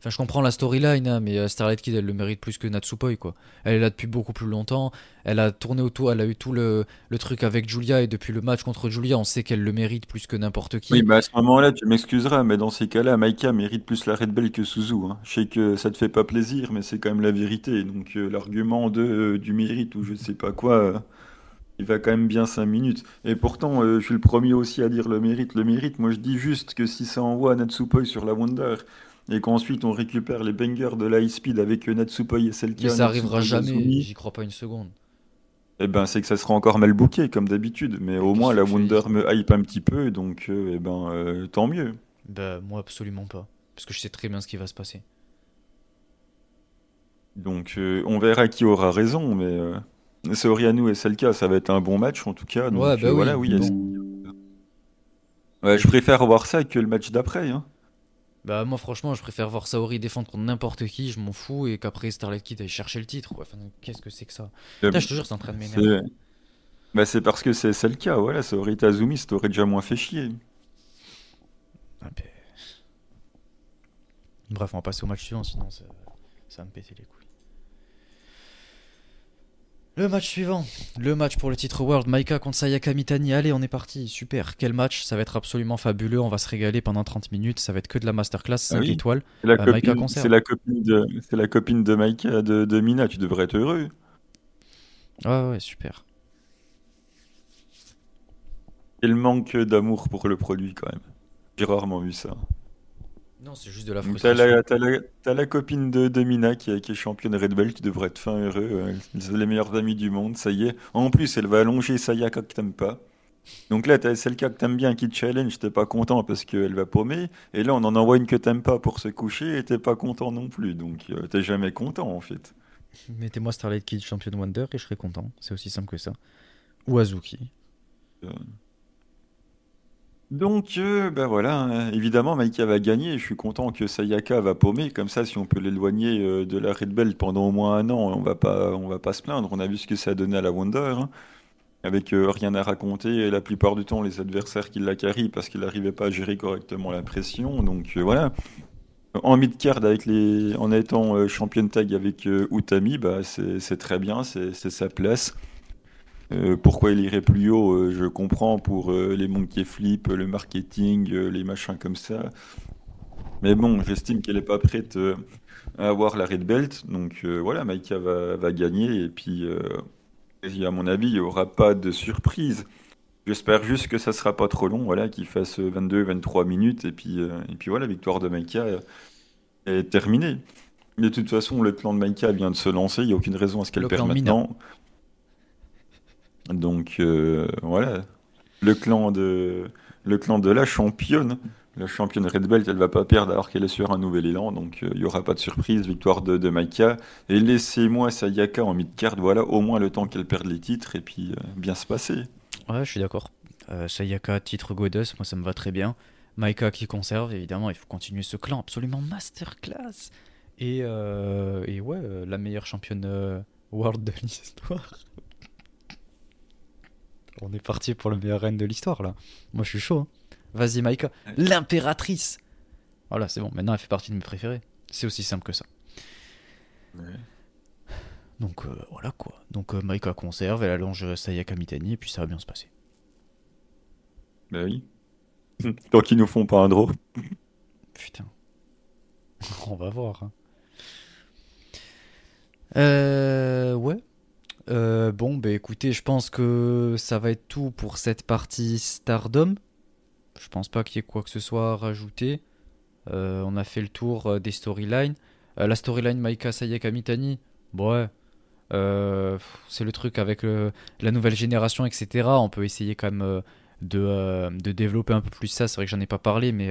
Enfin, je comprends la storyline, hein, mais Starlight Kid elle le mérite plus que Natsupoi quoi. Elle est là depuis beaucoup plus longtemps. Elle a tourné autour, elle a eu tout le, le truc avec Julia et depuis le match contre Julia, on sait qu'elle le mérite plus que n'importe qui. Oui, mais à ce moment-là, tu m'excuseras, mais dans ces cas-là, Maika mérite plus la Red Bell que Suzu. Hein. Je sais que ça te fait pas plaisir, mais c'est quand même la vérité. Donc l'argument de du mérite ou je sais pas quoi il va quand même bien 5 minutes. Et pourtant, euh, je suis le premier aussi à dire le mérite. Le mérite, moi je dis juste que si ça envoie Natsupoi sur la Wonder et qu'ensuite on récupère les bangers de l'high speed avec Natsupoi et Selkia. Mais ça arrivera jamais, j'y crois pas une seconde. Eh ben, c'est que ça sera encore mal booké, comme d'habitude. Mais au moins, la Wonder me hype un petit peu, donc euh, eh ben, euh, tant mieux. Bah, moi, absolument pas. Parce que je sais très bien ce qui va se passer. Donc, on verra qui aura raison, mais Soriano et Selka, ça va être un bon match en tout cas. Donc, ouais, bah euh, voilà, oui. Ouais, je préfère voir ça que le match d'après. Hein. Bah moi franchement je préfère voir Saori défendre contre n'importe qui, je m'en fous, et qu'après Starlight Kid aille chercher le titre. Enfin, Qu'est-ce que c'est que ça? Je te jure c'est en train de m'énerver. Bah c'est parce que c'est le cas, voilà, Saori Tazumi, ça t'aurait déjà moins fait chier. Ah. Bref, on va passer au match suivant, sinon ça, ça va me péter les couilles. Le match suivant, le match pour le titre World, Maika contre Sayaka Mitani. Allez, on est parti, super. Quel match, ça va être absolument fabuleux. On va se régaler pendant 30 minutes. Ça va être que de la masterclass 5 ah étoiles. C'est la, euh, la, copine de, c'est la copine de Maika, de, de, Mina. Tu devrais être heureux. Ouais, ouais, super. Il manque d'amour pour le produit quand même. J'ai rarement vu ça. Non, c'est juste de la frustration. T'as la, copine de, de Mina qui, qui, est championne Red Belt, qui devrait être fin heureux. C'est les meilleurs amis du monde, ça y est. En plus, elle va allonger Sayaka que t'aimes pas. Donc là, t'as celle que t'aimes bien qui te challenge, t'es pas content parce qu'elle va paumer. Et là, on en envoie une que t'aimes pas pour se coucher et t'es pas content non plus. Donc euh, t'es jamais content en fait. Mettez-moi Starlight Kid Champion Wonder et je serai content. C'est aussi simple que ça. Ou Azuki. Euh, donc, ben voilà, hein. évidemment, Maika va gagner. Je suis content que Sayaka va paumer. Comme ça, si on peut l'éloigner euh, de la Red Belt pendant au moins un an, on va pas, on va pas se plaindre. On a vu ce que ça a donné à la Wonder, hein. avec euh, rien à raconter. Et la plupart du temps, les adversaires qui la carry parce qu'il n'arrivait pas à gérer correctement la pression. Donc voilà. En mid-card, avec les... en étant champion tag avec Utami, bah, c'est très bien, c'est sa place. Euh, pourquoi il irait plus haut, euh, je comprends pour euh, les monkey flip, le marketing, les machins comme ça. Mais bon, j'estime qu'elle n'est pas prête à avoir la red belt. Donc voilà, Maika va, gagner. Et puis, à mon avis, il n'y aura pas de surprise. J'espère juste que ça sera pas trop long, voilà, qu'il fasse 22-23 minutes. Et puis, et puis voilà, victoire de Maika est terminée. De toute façon, le clan de Maika vient de se lancer. Il n'y a aucune raison à ce qu'elle perde maintenant. Donc euh, voilà, le clan de le clan de la championne, la championne Red Belt, elle va pas perdre alors qu'elle est sur un nouvel élan, donc il euh, y aura pas de surprise, victoire de, Maika. Et laissez-moi Sayaka en mid-card, voilà, au moins le temps qu'elle perde les titres et puis euh, bien se passer. Ouais, je suis d'accord. Sayaka, titre Goddess, moi ça me va très bien. Maika qui conserve, évidemment, il faut continuer ce clan absolument masterclass. Et, et ouais, la meilleure championne world de l'histoire. On est parti pour le meilleur reine de l'histoire là. Moi je suis chaud. Hein. Vas-y Maïka. L'impératrice. Voilà, c'est bon. Maintenant elle fait partie de mes préférés. C'est aussi simple que ça. Donc euh, voilà quoi. Donc euh, Maïka conserve, elle allonge Sayaka Mitani et puis ça va bien se passer. Bah oui. [LAUGHS] Tant qu'ils nous font pas un draw. [LAUGHS] Putain. [LAUGHS] On va voir. Hein. Euh, ouais. Euh, bon, bah écoutez, je pense que ça va être tout pour cette partie Stardom. Je pense pas qu'il y ait quoi que ce soit à rajouter. Euh, on a fait le tour euh, des storylines. la storyline Maika Sayaka Mitani, bon, ouais. c'est le truc avec la nouvelle génération, etc. On peut essayer quand même de, de, développer un peu plus ça. C'est vrai que j'en ai pas parlé, mais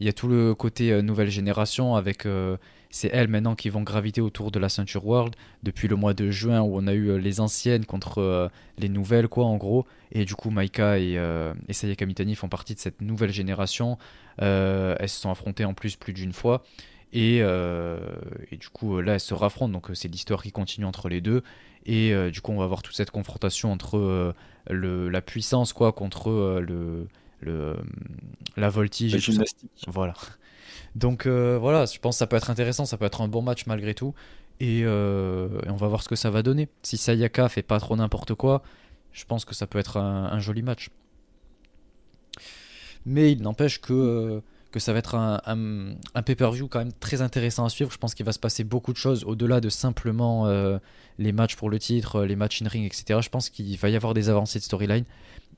il y a tout le côté nouvelle génération avec c'est elles maintenant qui vont graviter autour de la ceinture World. Depuis le mois de juin où on a eu euh, les anciennes contre euh, les nouvelles quoi en gros. Et du coup Maika et, euh, et Sayaka Mitani font partie de cette nouvelle génération. Elles se sont affrontées en plus plus d'une fois et, et, du coup là elles se raffrontent donc c'est l'histoire qui continue entre les deux et du coup on va voir toute cette confrontation entre le, la puissance quoi contre le, le la voltige la gymnastique voilà [LAUGHS] donc euh, voilà, je pense que ça peut être intéressant, ça peut être un bon match malgré tout. Euh, et, on va voir ce que ça va donner. Si Sayaka fait pas trop n'importe quoi, je pense que ça peut être un, joli match. Mais il n'empêche que, que ça va être un, pay-per-view quand même très intéressant à suivre. Je pense qu'il va se passer beaucoup de choses au-delà de simplement euh, les matchs pour le titre, les matchs in-ring, etc. Je pense qu'il va y avoir des avancées de storyline.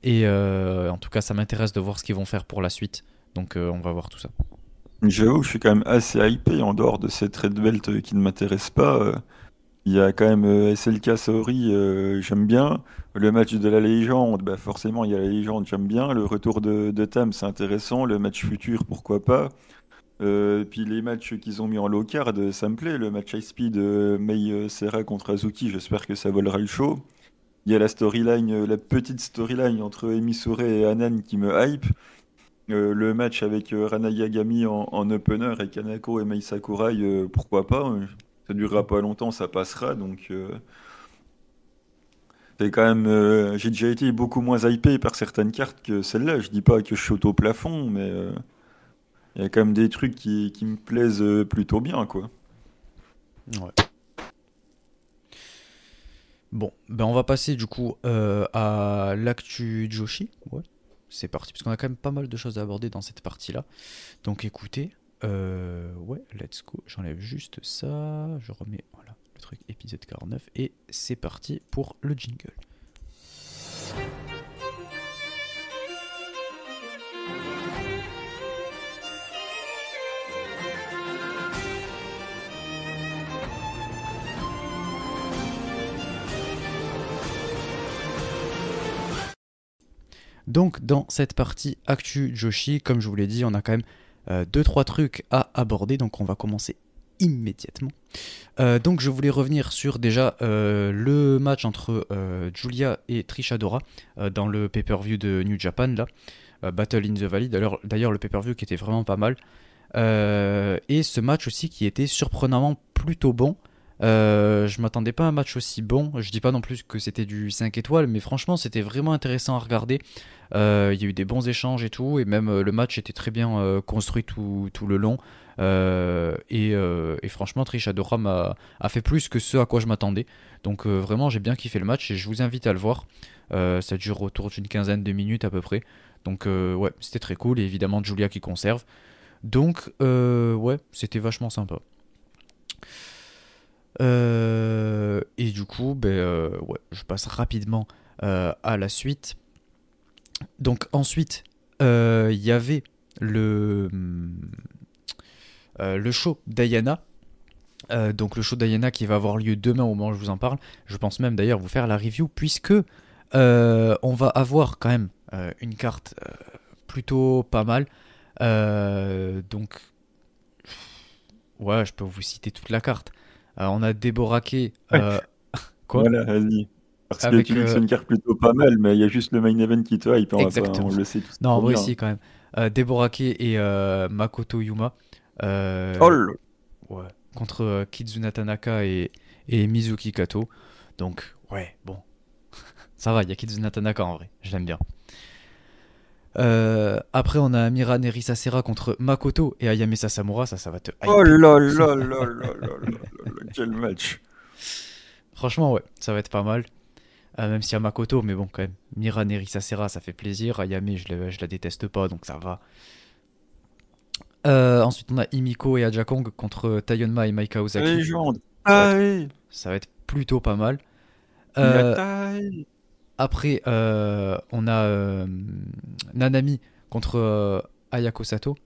Et euh, en tout cas, ça m'intéresse de voir ce qu'ils vont faire pour la suite. Donc euh, on va voir tout ça. J'avoue, je suis quand même assez hypé en dehors de cette red belt qui ne m'intéresse pas. Il y a quand même SLK Saori, j'aime bien. Le match de la légende, bah forcément, il y a la légende, j'aime bien. Le retour de, de Tam, c'est intéressant. Le match futur, pourquoi pas. Euh, puis les matchs qu'ils ont mis en low card, ça me plaît. Le match high speed euh, Mei euh, Serra contre Azuki, j'espère que ça volera le show. Il y a la storyline, la petite storyline entre Emisore et Anan qui me hype. le match avec Rana Yagami en, opener et Kanako et Mei Sakurai, pourquoi pas. Ça durera pas longtemps, ça passera. Donc c'est quand même, euh, j'ai déjà été beaucoup moins hypé par certaines cartes que celle-là. Je dis pas que je suis au plafond, mais euh, il y a quand même des trucs qui, me plaisent euh, plutôt bien, quoi. Ouais. Bon, ben on va passer du coup à l'actu Joshi. Ouais, c'est parti, parce qu'on a quand même pas mal de choses à aborder dans cette partie-là. Donc écoutez, ouais, let's go. J'enlève juste ça, je remets, voilà truc épisode 49 et c'est parti pour le jingle. Donc dans cette partie Actu Joshi, comme je vous l'ai dit, on a quand même 2-3 euh, trucs à aborder. Donc on va commencer immédiatement. Euh, donc je voulais revenir sur déjà euh, le match entre Julia et Trisha Dora dans le pay-per-view de New Japan Battle in the Valley. D'ailleurs le pay-per-view qui était vraiment pas mal. et ce match aussi qui était surprenamment plutôt bon. Je m'attendais pas à un match aussi bon. Je dis pas non plus que c'était du 5 étoiles, mais franchement c'était vraiment intéressant à regarder. Il y a eu des bons échanges et tout, et même le match était très bien construit tout, le long. Euh, euh, et, franchement, Trish Adora a, a, fait plus que ce à quoi je m'attendais. Donc euh, vraiment, j'ai bien kiffé le match et je vous invite à le voir. ça dure autour d'une quinzaine de minutes à peu près. Donc ouais, c'était très cool. Et évidemment, Julia qui conserve. Donc ouais, c'était vachement sympa. Et du coup, ben, ouais, je passe rapidement à la suite. Donc ensuite, il y avait le euh, le show. Euh, donc le show Diana qui va avoir lieu demain au moment où je vous en parle. Je pense même d'ailleurs vous faire la review puisque euh, on va avoir quand même une carte plutôt pas mal. donc ouais, je peux vous citer toute la carte. On a Deborah Kay. [LAUGHS] quoi Voilà, vas-y. Parce que dis que c'est une carte plutôt pas mal, mais il y a juste le main event qui te hype, on, on le sait tous. Non, en vrai, si, quand même. Deborah Kay et Makoto Yuma. Euh, oh ouais, contre euh, Kizuna Tanaka et, et Mizuki Kato. Donc, ouais, bon. [LAUGHS] Ça va, il y a Kizuna Tanaka en vrai, je l'aime bien. Euh, après, on a Amira Nerissa Serra contre Makoto et Ayame Sasamura. Ça, ça va te. Oh là là là là là là quel match! Franchement, ouais, ça va être pas mal. même s'il y a Makoto, mais bon, quand même. Mira Nerissa Serra, ça fait plaisir. Ayame, je la, je la déteste pas, donc ça va. Euh, ensuite, on a Imiko et Ajakong contre Tayonma et Maika Ozaki. Légende. Ça, va être, ça va être plutôt pas mal. Euh, après, euh, on a Nanami contre Ayako Sato.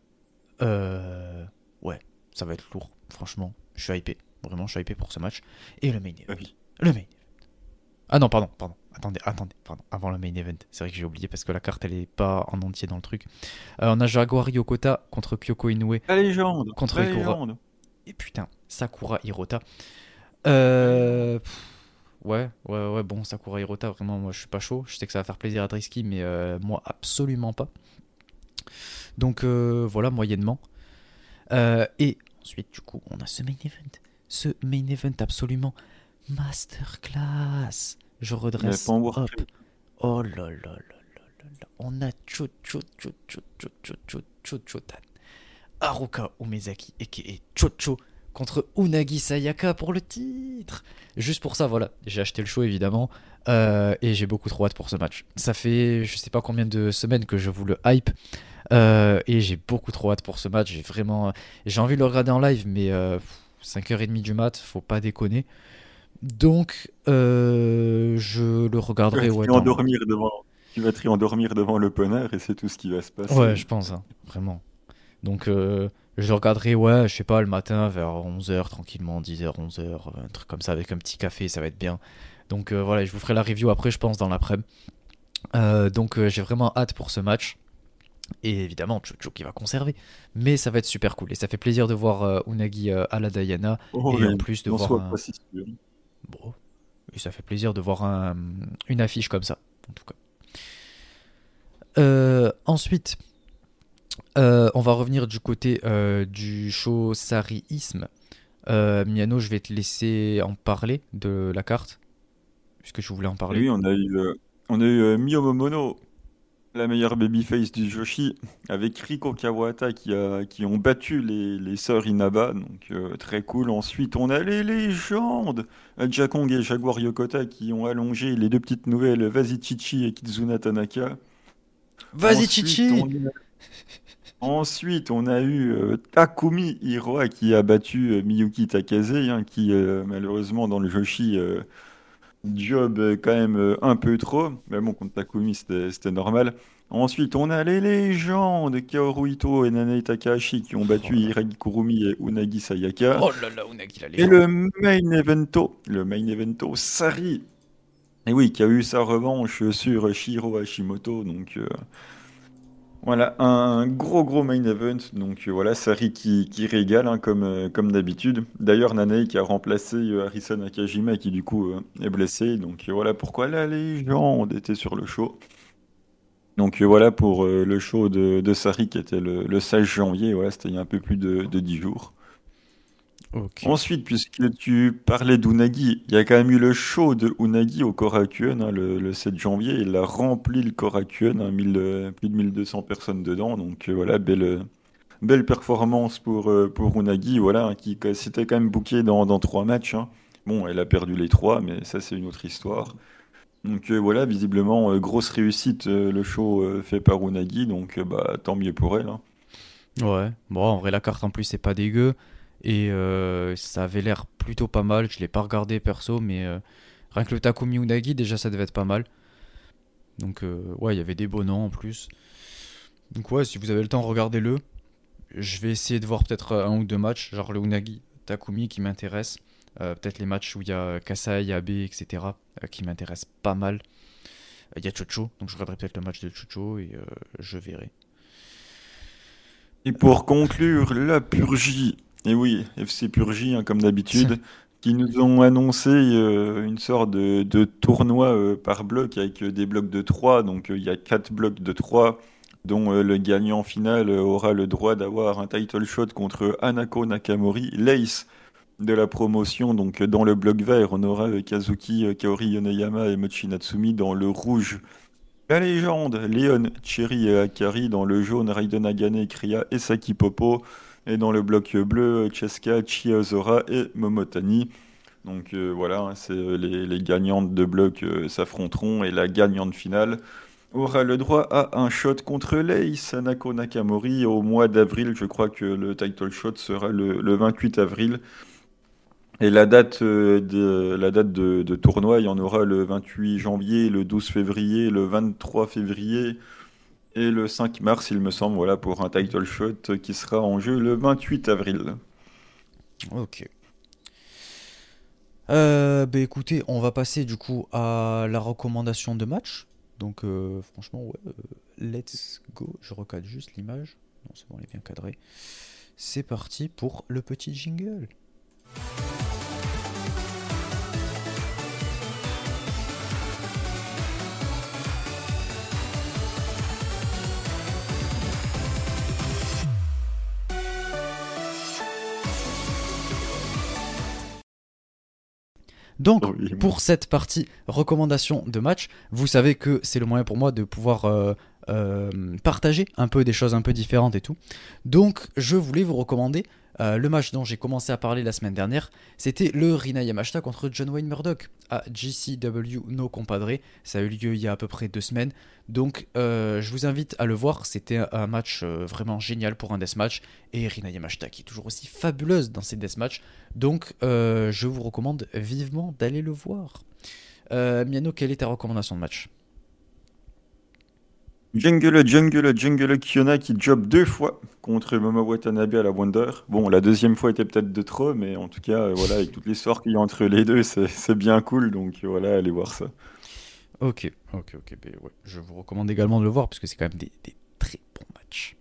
ouais, ça va être lourd. Franchement, je suis hypé. Vraiment, je suis hypé pour ce match. Et le main event. Le main Ah non, pardon, pardon. Attendez, attendez, pardon, avant le main event. C'est vrai que j'ai oublié parce que la carte elle est pas en entier dans le truc. Euh, on a Jaguar Yokota contre Kyoko Inoue. La légende Contre la légende. Et putain, Sakura Hirota. Euh, ouais, ouais, ouais, bon, Sakura Hirota, vraiment, moi je suis pas chaud. Je sais que ça va faire plaisir à Drisky, mais euh, moi absolument pas. Donc voilà, moyennement. et ensuite, du coup, on a ce main event. Ce main event absolument masterclass. Je redresse. Hop. Oh là là là là là On a Cho Cho Cho Cho Cho Cho Cho Cho Cho Tan. Haruka Umezaki et Chocho contre Unagi Sayaka pour le titre. Juste pour ça, voilà, j'ai acheté le show évidemment euh, et j'ai beaucoup trop hâte pour ce match. Ça fait je sais pas combien de semaines que je vous le hype euh, et j'ai beaucoup trop hâte pour ce match. J'ai vraiment, j'ai envie de le regarder en live, mais 5h30 du mat, faut pas déconner. Donc, je le regarderai. Tu vas, endormir devant, tu vas te endormir devant l'opener et c'est tout ce qui va se passer. Ouais, je pense, hein, vraiment. Donc, je le regarderai, ouais, je sais pas, le matin vers 11h, tranquillement, 10h, 11h, un truc comme ça, avec un petit café, ça va être bien. Donc euh, voilà, je vous ferai la review après, je pense, dans l'après-midi. Euh, donc euh, j'ai vraiment hâte pour ce match. Et évidemment, Chuchu qui va conserver. Mais ça va être super cool. Et ça fait plaisir de voir Unagi à la Diana. Oh, et en plus de voir. Un... Bon. Et ça fait plaisir de voir un... une affiche comme ça, en tout cas. ensuite, euh, on va revenir du côté euh, du show Sariisme. Euh, Miano, je vais te laisser en parler de la carte, puisque je voulais en parler. Oui, on a eu, on a eu Miyo Momono, la meilleure babyface du Joshi, avec Riko Kawata qui, a, qui ont battu les, les sœurs Inaba, donc très cool. Ensuite, on a les légendes, Jakong et Jaguar Yokota qui ont allongé les deux petites nouvelles, Vazichichi et Kizuna Tanaka. Vazichichi Ensuite, on a eu euh, Takumi Hiroa qui a battu euh, Miyuki Takase, hein, qui euh, malheureusement dans le Joshi job quand même un peu trop. Mais bon, contre Takumi, c'était normal. Ensuite, on a les légendes Kaoru Ito et Nanae Takahashi qui ont battu oh Hiragi Kurumi et Unagi Sayaka. Oh là là, Unagi la Et le main evento, le main evento Sari. Et oui, qui a eu sa revanche sur Shiro Hashimoto, donc voilà, un gros gros main event. Donc euh, voilà, Sari qui, qui régale hein, comme, euh, comme d'habitude. D'ailleurs, Nanae qui a remplacé euh, Harrison Akajima qui du coup est blessé. Donc voilà pourquoi la légende était sur le show? Donc voilà pour le show de, de Sari qui était le, le 16 janvier. Voilà, c'était il y a un peu plus de, de 10 jours. Ensuite, puisque tu parlais d'Unagi, il y a quand même eu le show de Unagi au Korakuen hein, le, 7 janvier. Il a rempli le Korakuen, hein, plus de 1200 personnes dedans. Donc euh, voilà, belle, belle performance pour, euh, pour Unagi, voilà, hein, qui s'était quand même booké dans, dans trois matchs. Bon, elle a perdu les trois, mais ça c'est une autre histoire. Donc euh, voilà, visiblement, grosse réussite le show fait par Unagi, donc bah, tant mieux pour elle. Ouais, bon, en vrai, la carte en plus, c'est pas dégueu. Et euh, ça avait l'air plutôt pas mal. Je l'ai pas regardé perso, mais euh, rien que le Takumi Unagi, déjà ça devait être pas mal. Donc euh, ouais, il y avait des beaux noms en plus. Donc ouais, si vous avez le temps, regardez-le. Je vais essayer de voir peut-être un ou deux matchs, genre le Unagi Takumi qui m'intéresse. peut-être les matchs où il y a Kasai, Abe, etc. qui m'intéressent pas mal. Il y a Chocho, donc je regarderai peut-être le match de Chocho et je verrai. Et pour conclure, la purgie et oui, FC Purgie, hein, comme d'habitude, qui nous ont annoncé euh, une sorte de, tournoi euh, par bloc avec euh, des blocs de 3. Donc il y a 4 blocs de 3, dont le gagnant final aura le droit d'avoir un title shot contre Anako Nakamori, l'ace de la promotion. Donc dans le bloc vert, on aura Kazuki Kaori Yoneyama et Mochi Natsumi dans le rouge. La légende, Léon, Cherry et Akari dans le jaune, Raiden Agane, Kriya et Saki Popo. Et dans le bloc bleu, Cheska, Chiazora et Momotani. Donc euh, voilà, hein, c'est euh, les, gagnantes de bloc euh, s'affronteront et la gagnante finale aura le droit à un shot contre Lei Sanako Nakamori au mois d'avril. Je crois que le title shot sera le, 28 avril. Et la date, de, la date de, de, tournoi, il y en aura le 28 janvier, le 12 février, le 23 février, et le 5 mars, il me semble, voilà, pour un title shot qui sera en jeu le 28 avril. Ok. Euh, bah écoutez, on va passer du coup à la recommandation de match. Donc euh, franchement, ouais, euh, let's go. Je recadre juste l'image. Non, c'est bon, elle est bien cadrée. C'est parti pour le petit jingle. Donc, pour cette partie recommandation de match, vous savez que c'est le moyen pour moi de pouvoir euh, euh, partager un peu des choses un peu différentes et tout. Donc, je voulais vous recommander Euh, le match dont j'ai commencé à parler la semaine dernière, c'était le Rina Yamashita contre John Wayne Murdoch à GCW No Compadre. Ça a eu lieu il y a à peu près deux semaines. Donc euh, je vous invite à le voir. C'était un match euh, vraiment génial pour un deathmatch. Et Rina Yamashita qui est toujours aussi fabuleuse dans ses deathmatchs. Donc je vous recommande vivement d'aller le voir. Miano, quelle est ta recommandation de match? Jungle, Jungle, Jungle Kiona qui job deux fois contre Momo Watanabe à la Wonder. Bon, la deuxième fois était peut-être de trop, mais en tout cas, euh, voilà, avec toute l'histoire qu'il y a entre les deux, c'est bien cool. Donc voilà, allez voir ça. Ok, ok, ok. Ben je vous recommande également de le voir parce que c'est quand même des, très bons matchs.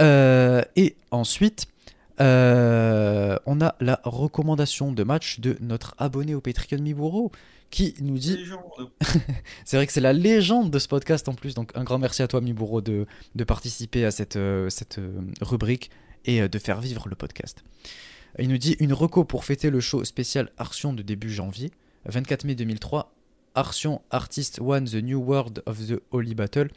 Euh, et ensuite, euh, on a la recommandation de match de notre abonné au Patreon Miburo qui nous dit. [LAUGHS] c'est vrai que c'est la légende de ce podcast en plus, donc un grand merci à toi, Miburo, de, de participer à cette, euh, cette euh, rubrique et de faire vivre le podcast. Il nous dit une reco pour fêter le show spécial Arsion de début janvier, 24 mai 2003. Arsion Artist One The New World of the Holy Battle.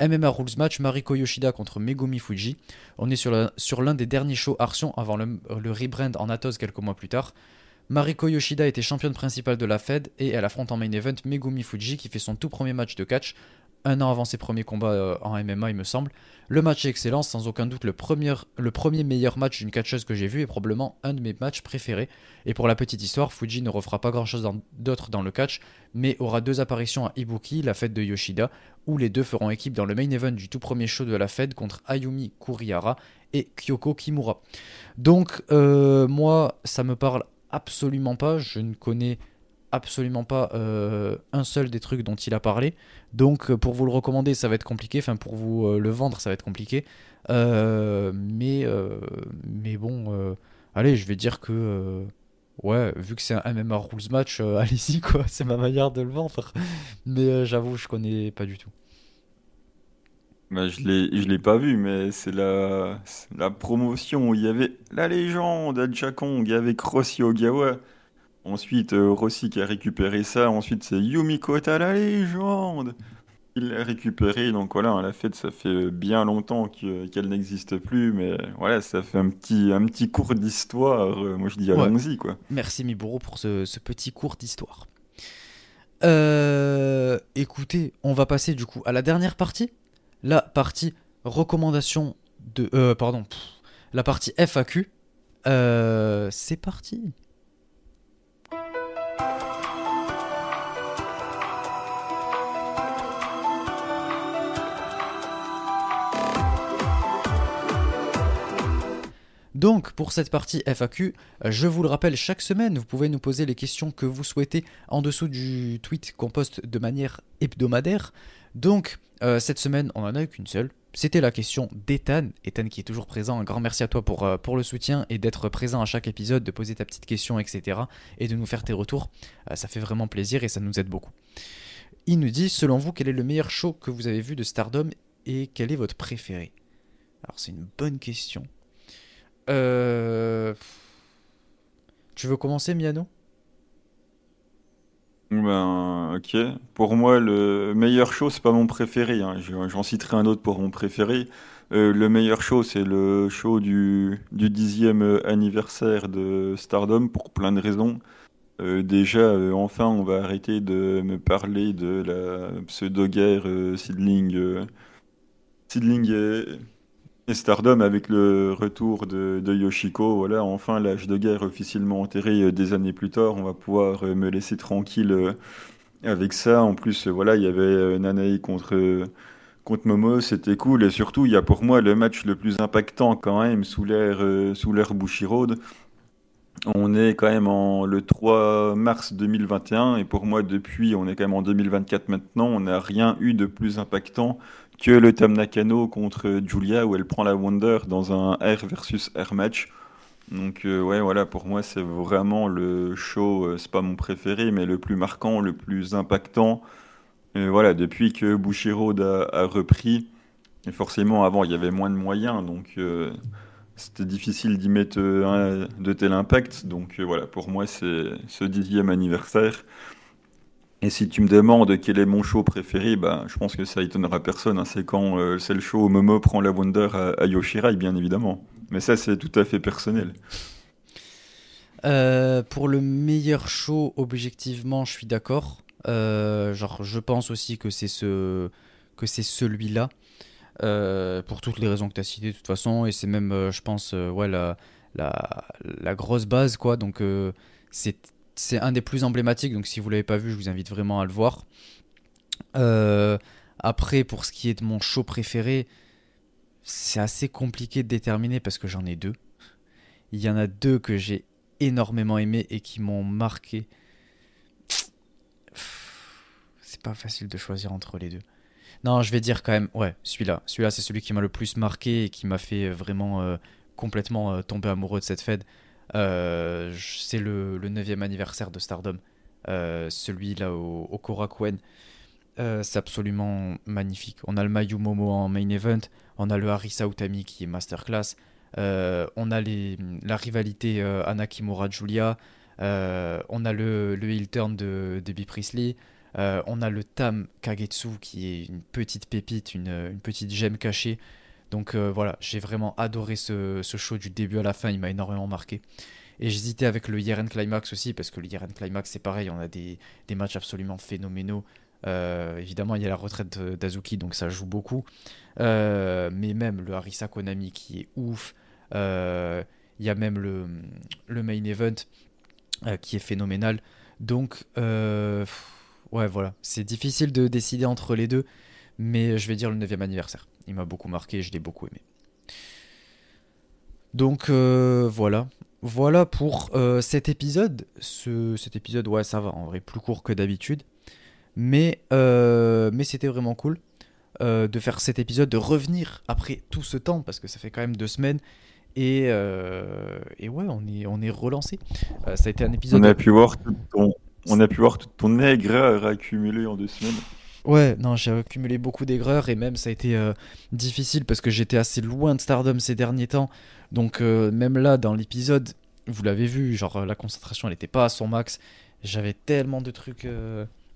MMA Rules Match Mariko Yoshida contre Megumi Fuji. On est sur l'un des derniers shows Arsion avant le, le rebrand en Atos quelques mois plus tard. Mariko Yoshida était championne principale de la Fed et elle affronte en main event Megumi Fuji qui fait son tout premier match de catch, un an avant ses premiers combats euh, en MMA il me semble. Le match est excellent, sans aucun doute le premier, le premier meilleur match d'une catcheuse que j'ai vu et probablement un de mes matchs préférés. Et pour la petite histoire, Fuji ne refera pas grand chose d'autre dans le catch, mais aura deux apparitions à Ibuki, la fête de Yoshida, où les deux feront équipe dans le main event du tout premier show de la Fed contre Ayumi Kurihara et Kyoko Kimura. Donc euh, moi ça me parle absolument pas. Je ne connais absolument pas euh, un seul des trucs dont il a parlé. Donc euh, pour vous le recommander, ça va être compliqué. Enfin pour vous euh, le vendre, ça va être compliqué. mais, mais bon, allez, je vais dire que... Ouais, vu que c'est un MMA Rules match, [LAUGHS] allez-y quoi, c'est ma manière de le vendre. Mais j'avoue, je connais pas du tout. Bah, je l'ai, je l'ai pas vu, mais c'est la, la promotion où il y avait la légende Adja Kong avec Rossi Ogawa. Ensuite, euh, Rossi qui a récupéré ça. Ensuite, c'est Yumi Kota, la légende. Il l'a récupéré. Donc voilà, la fête, ça fait bien longtemps qu'elle n'existe plus. Mais voilà, ça fait un petit, un petit cours d'histoire. Euh, moi, je dis allons-y, quoi. Merci Miburo pour ce, ce petit cours d'histoire. Euh, écoutez, on va passer du coup à la dernière partie la partie recommandation de. Euh, pardon. la partie FAQ. Euh, c'est parti. Donc pour cette partie FAQ, je vous le rappelle, chaque semaine, vous pouvez nous poser les questions que vous souhaitez en dessous du tweet qu'on poste de manière hebdomadaire. Donc euh, cette semaine, on n'en a eu qu'une seule. C'était la question d'Ethan. Ethan qui est toujours présent. Un grand merci à toi pour, euh, le soutien et d'être présent à chaque épisode, de poser ta petite question, etc. Et de nous faire tes retours. Euh, ça fait vraiment plaisir et ça nous aide beaucoup. Il nous dit, selon vous, quel est le meilleur show que vous avez vu de Stardom et quel est votre préféré? Alors c'est une bonne question. Euh... Tu veux commencer, Miano? Ben, ok. Pour moi, le meilleur show, c'est pas mon préféré. hein. J'en citerai un autre pour mon préféré. Euh, le meilleur show, c'est le show du, dixième anniversaire de Stardom pour plein de raisons. Euh, déjà, euh, enfin, on va arrêter de me parler de la pseudo-guerre Sidling, Sidling et Stardom avec le retour de, Yoshiko, voilà, enfin l'âge de guerre officiellement enterré euh, des années plus tard, on va pouvoir euh, me laisser tranquille euh, avec ça. En plus, voilà, il y avait Nanae contre, contre Momo, c'était cool. Et surtout, il y a pour moi le match le plus impactant quand même sous l'ère Bushiroad. On est quand même en le 3 mars 2021 et pour moi depuis on est quand même en 2024 maintenant, on n'a rien eu de plus impactant que le Tam Nakano contre Julia où elle prend la Wonder dans un R versus R match. Donc euh, ouais voilà pour moi c'est vraiment le show, euh, c'est pas mon préféré mais le plus marquant, le plus impactant. voilà depuis que Bushiroad a, repris et forcément avant il y avait moins de moyens donc euh, c'était difficile d'y mettre de tel impact. Donc voilà pour moi c'est ce dixième anniversaire. Et si tu me demandes quel est mon show préféré, bah, je pense que ça étonnera personne. Hein. C'est quand euh, c'est le show où Momo prend la Wonder à, Yoshirai, bien évidemment. Mais ça, c'est tout à fait personnel. Euh, pour le meilleur show, objectivement, je suis d'accord. Euh, genre, je pense aussi que c'est ce que c'est celui-là. Euh, pour toutes les raisons que tu as citées de toute façon, et c'est même, je pense, ouais, la, grosse base, quoi. Donc, c'est c'est un des plus emblématiques, donc si vous l'avez pas vu, je vous invite vraiment à le voir. après, pour ce qui est de mon show préféré, c'est assez compliqué de déterminer parce que j'en ai deux. Il y en a deux que j'ai énormément aimé et qui m'ont marqué. C'est pas facile de choisir entre les deux. Non, je vais dire quand même, ouais, celui-là. Celui-là, c'est celui qui m'a le plus marqué et qui m'a fait vraiment euh, complètement euh, tomber amoureux de cette fête. Euh, c'est le, le 9e anniversaire de Stardom. celui-là au, Korakuen. c'est absolument magnifique. On a le Mayu Momo en main event, on a le Harisa Utami qui est masterclass, euh, on a la rivalité euh, Anna Kimura-Julia. Euh, on a le, le heel turn de Debbie Priestley. On a le Tam Kagetsu qui est une petite pépite, une, petite gemme cachée. Donc voilà, j'ai vraiment adoré ce, show du début à la fin, il m'a énormément marqué. Et j'hésitais avec le Yeren Climax aussi, parce que le Yeren Climax c'est pareil, on a des, matchs absolument phénoménaux. évidemment, il y a la retraite d'Azuki, donc ça joue beaucoup. mais même le Harisa Konami qui est ouf. Euh, il y a même le, main event euh, qui est phénoménal. Donc, euh, ouais, voilà. C'est difficile de décider entre les deux, mais je vais dire le 9 anniversaire. Il m'a beaucoup marqué, je l'ai beaucoup aimé. Donc, voilà. Voilà pour cet épisode. Ce, cet épisode, ouais, ça va, en vrai, plus court que d'habitude. Mais, mais c'était vraiment cool de faire cet épisode, de revenir après tout ce temps, parce que ça fait quand même deux semaines. Et, euh, ouais, on est, relancé. Euh, ça a été un épisode. On a pu voir tout on a pu voir toute ton aigreur accumulée en deux semaines. Ouais, non, j'ai accumulé beaucoup d'aigreur et même ça a été euh, difficile parce que j'étais assez loin de Stardom ces derniers temps. Donc même là, dans l'épisode, vous l'avez vu, genre la concentration, elle n'était pas à son max. J'avais tellement de trucs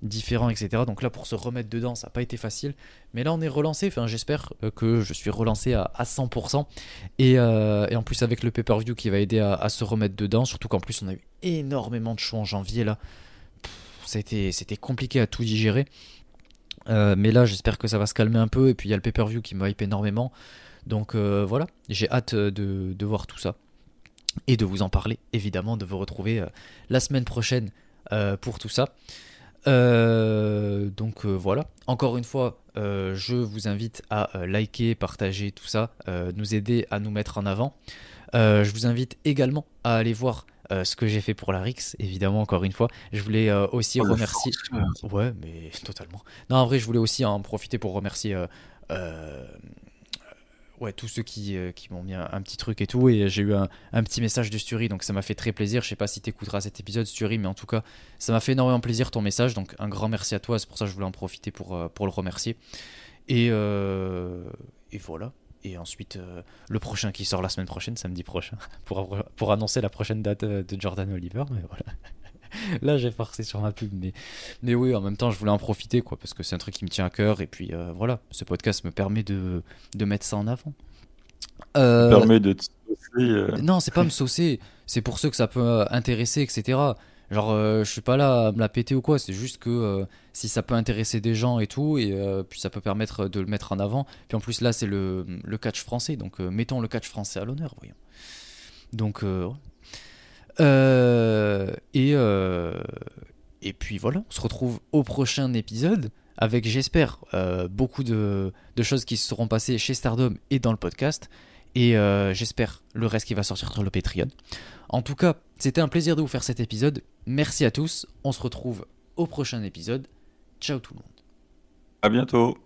différents, etc. Donc là, pour se remettre dedans, ça n'a pas été facile. Mais là, on est relancé. Enfin, j'espère euh, que je suis relancé à, 100%. Euh, et, en plus, avec le pay-per-view qui va aider à, se remettre dedans. Surtout qu'en plus, on a eu énormément de shows en janvier. Là, c'était compliqué à tout digérer. Euh, mais là, j'espère que ça va se calmer un peu. Et puis, il y a le pay-per-view qui me hype énormément. Donc voilà, j'ai hâte de, de, voir tout ça. Et de vous en parler, évidemment, de vous retrouver la semaine prochaine pour tout ça. Euh, donc euh, voilà, encore une fois, euh, je vous invite à liker, partager tout ça, nous aider à nous mettre en avant. Je vous invite également à aller voir ce que j'ai fait pour la Rix, évidemment, encore une fois. Je voulais aussi oh, remercier. Ouais, mais totalement. Non, en vrai, je voulais aussi en profiter pour remercier ouais, tous ceux qui, euh, qui m'ont mis un, petit truc et tout. Et j'ai eu un, un, petit message de Sturi, donc ça m'a fait très plaisir. Je sais pas si tu écouteras cet épisode, Sturi, mais en tout cas, ça m'a fait énormément plaisir ton message. Donc un grand merci à toi. C'est pour ça que je voulais en profiter pour, euh, pour le remercier. Et, euh, et voilà. Et ensuite, le prochain qui sort la semaine prochaine, samedi prochain, [LAUGHS] pour, pour annoncer la prochaine date de Jordan Oliver. Mais voilà. [LAUGHS] Là, j'ai forcé sur ma pub, mais, mais oui, en même temps, je voulais en profiter, quoi, parce que c'est un truc qui me tient à cœur, et puis euh, voilà, ce podcast me permet de, de mettre ça en avant. Euh... permet de te saucer. Euh. Non, c'est pas me saucer, c'est pour ceux que ça peut euh, intéresser, etc. Genre, je suis pas là à me la péter ou quoi, c'est juste que si ça peut intéresser des gens et tout, et puis ça peut permettre de le mettre en avant. Puis en plus, là, c'est le, le catch français, donc mettons le catch français à l'honneur, voyons. Donc, euh, et, euh, et puis voilà, on se retrouve au prochain épisode avec, j'espère, euh, beaucoup de, de, choses qui se seront passées chez Stardom et dans le podcast. Et j'espère le reste qui va sortir sur le Patreon. En tout cas, c'était un plaisir de vous faire cet épisode. Merci à tous. On se retrouve au prochain épisode. Ciao tout le monde. À bientôt.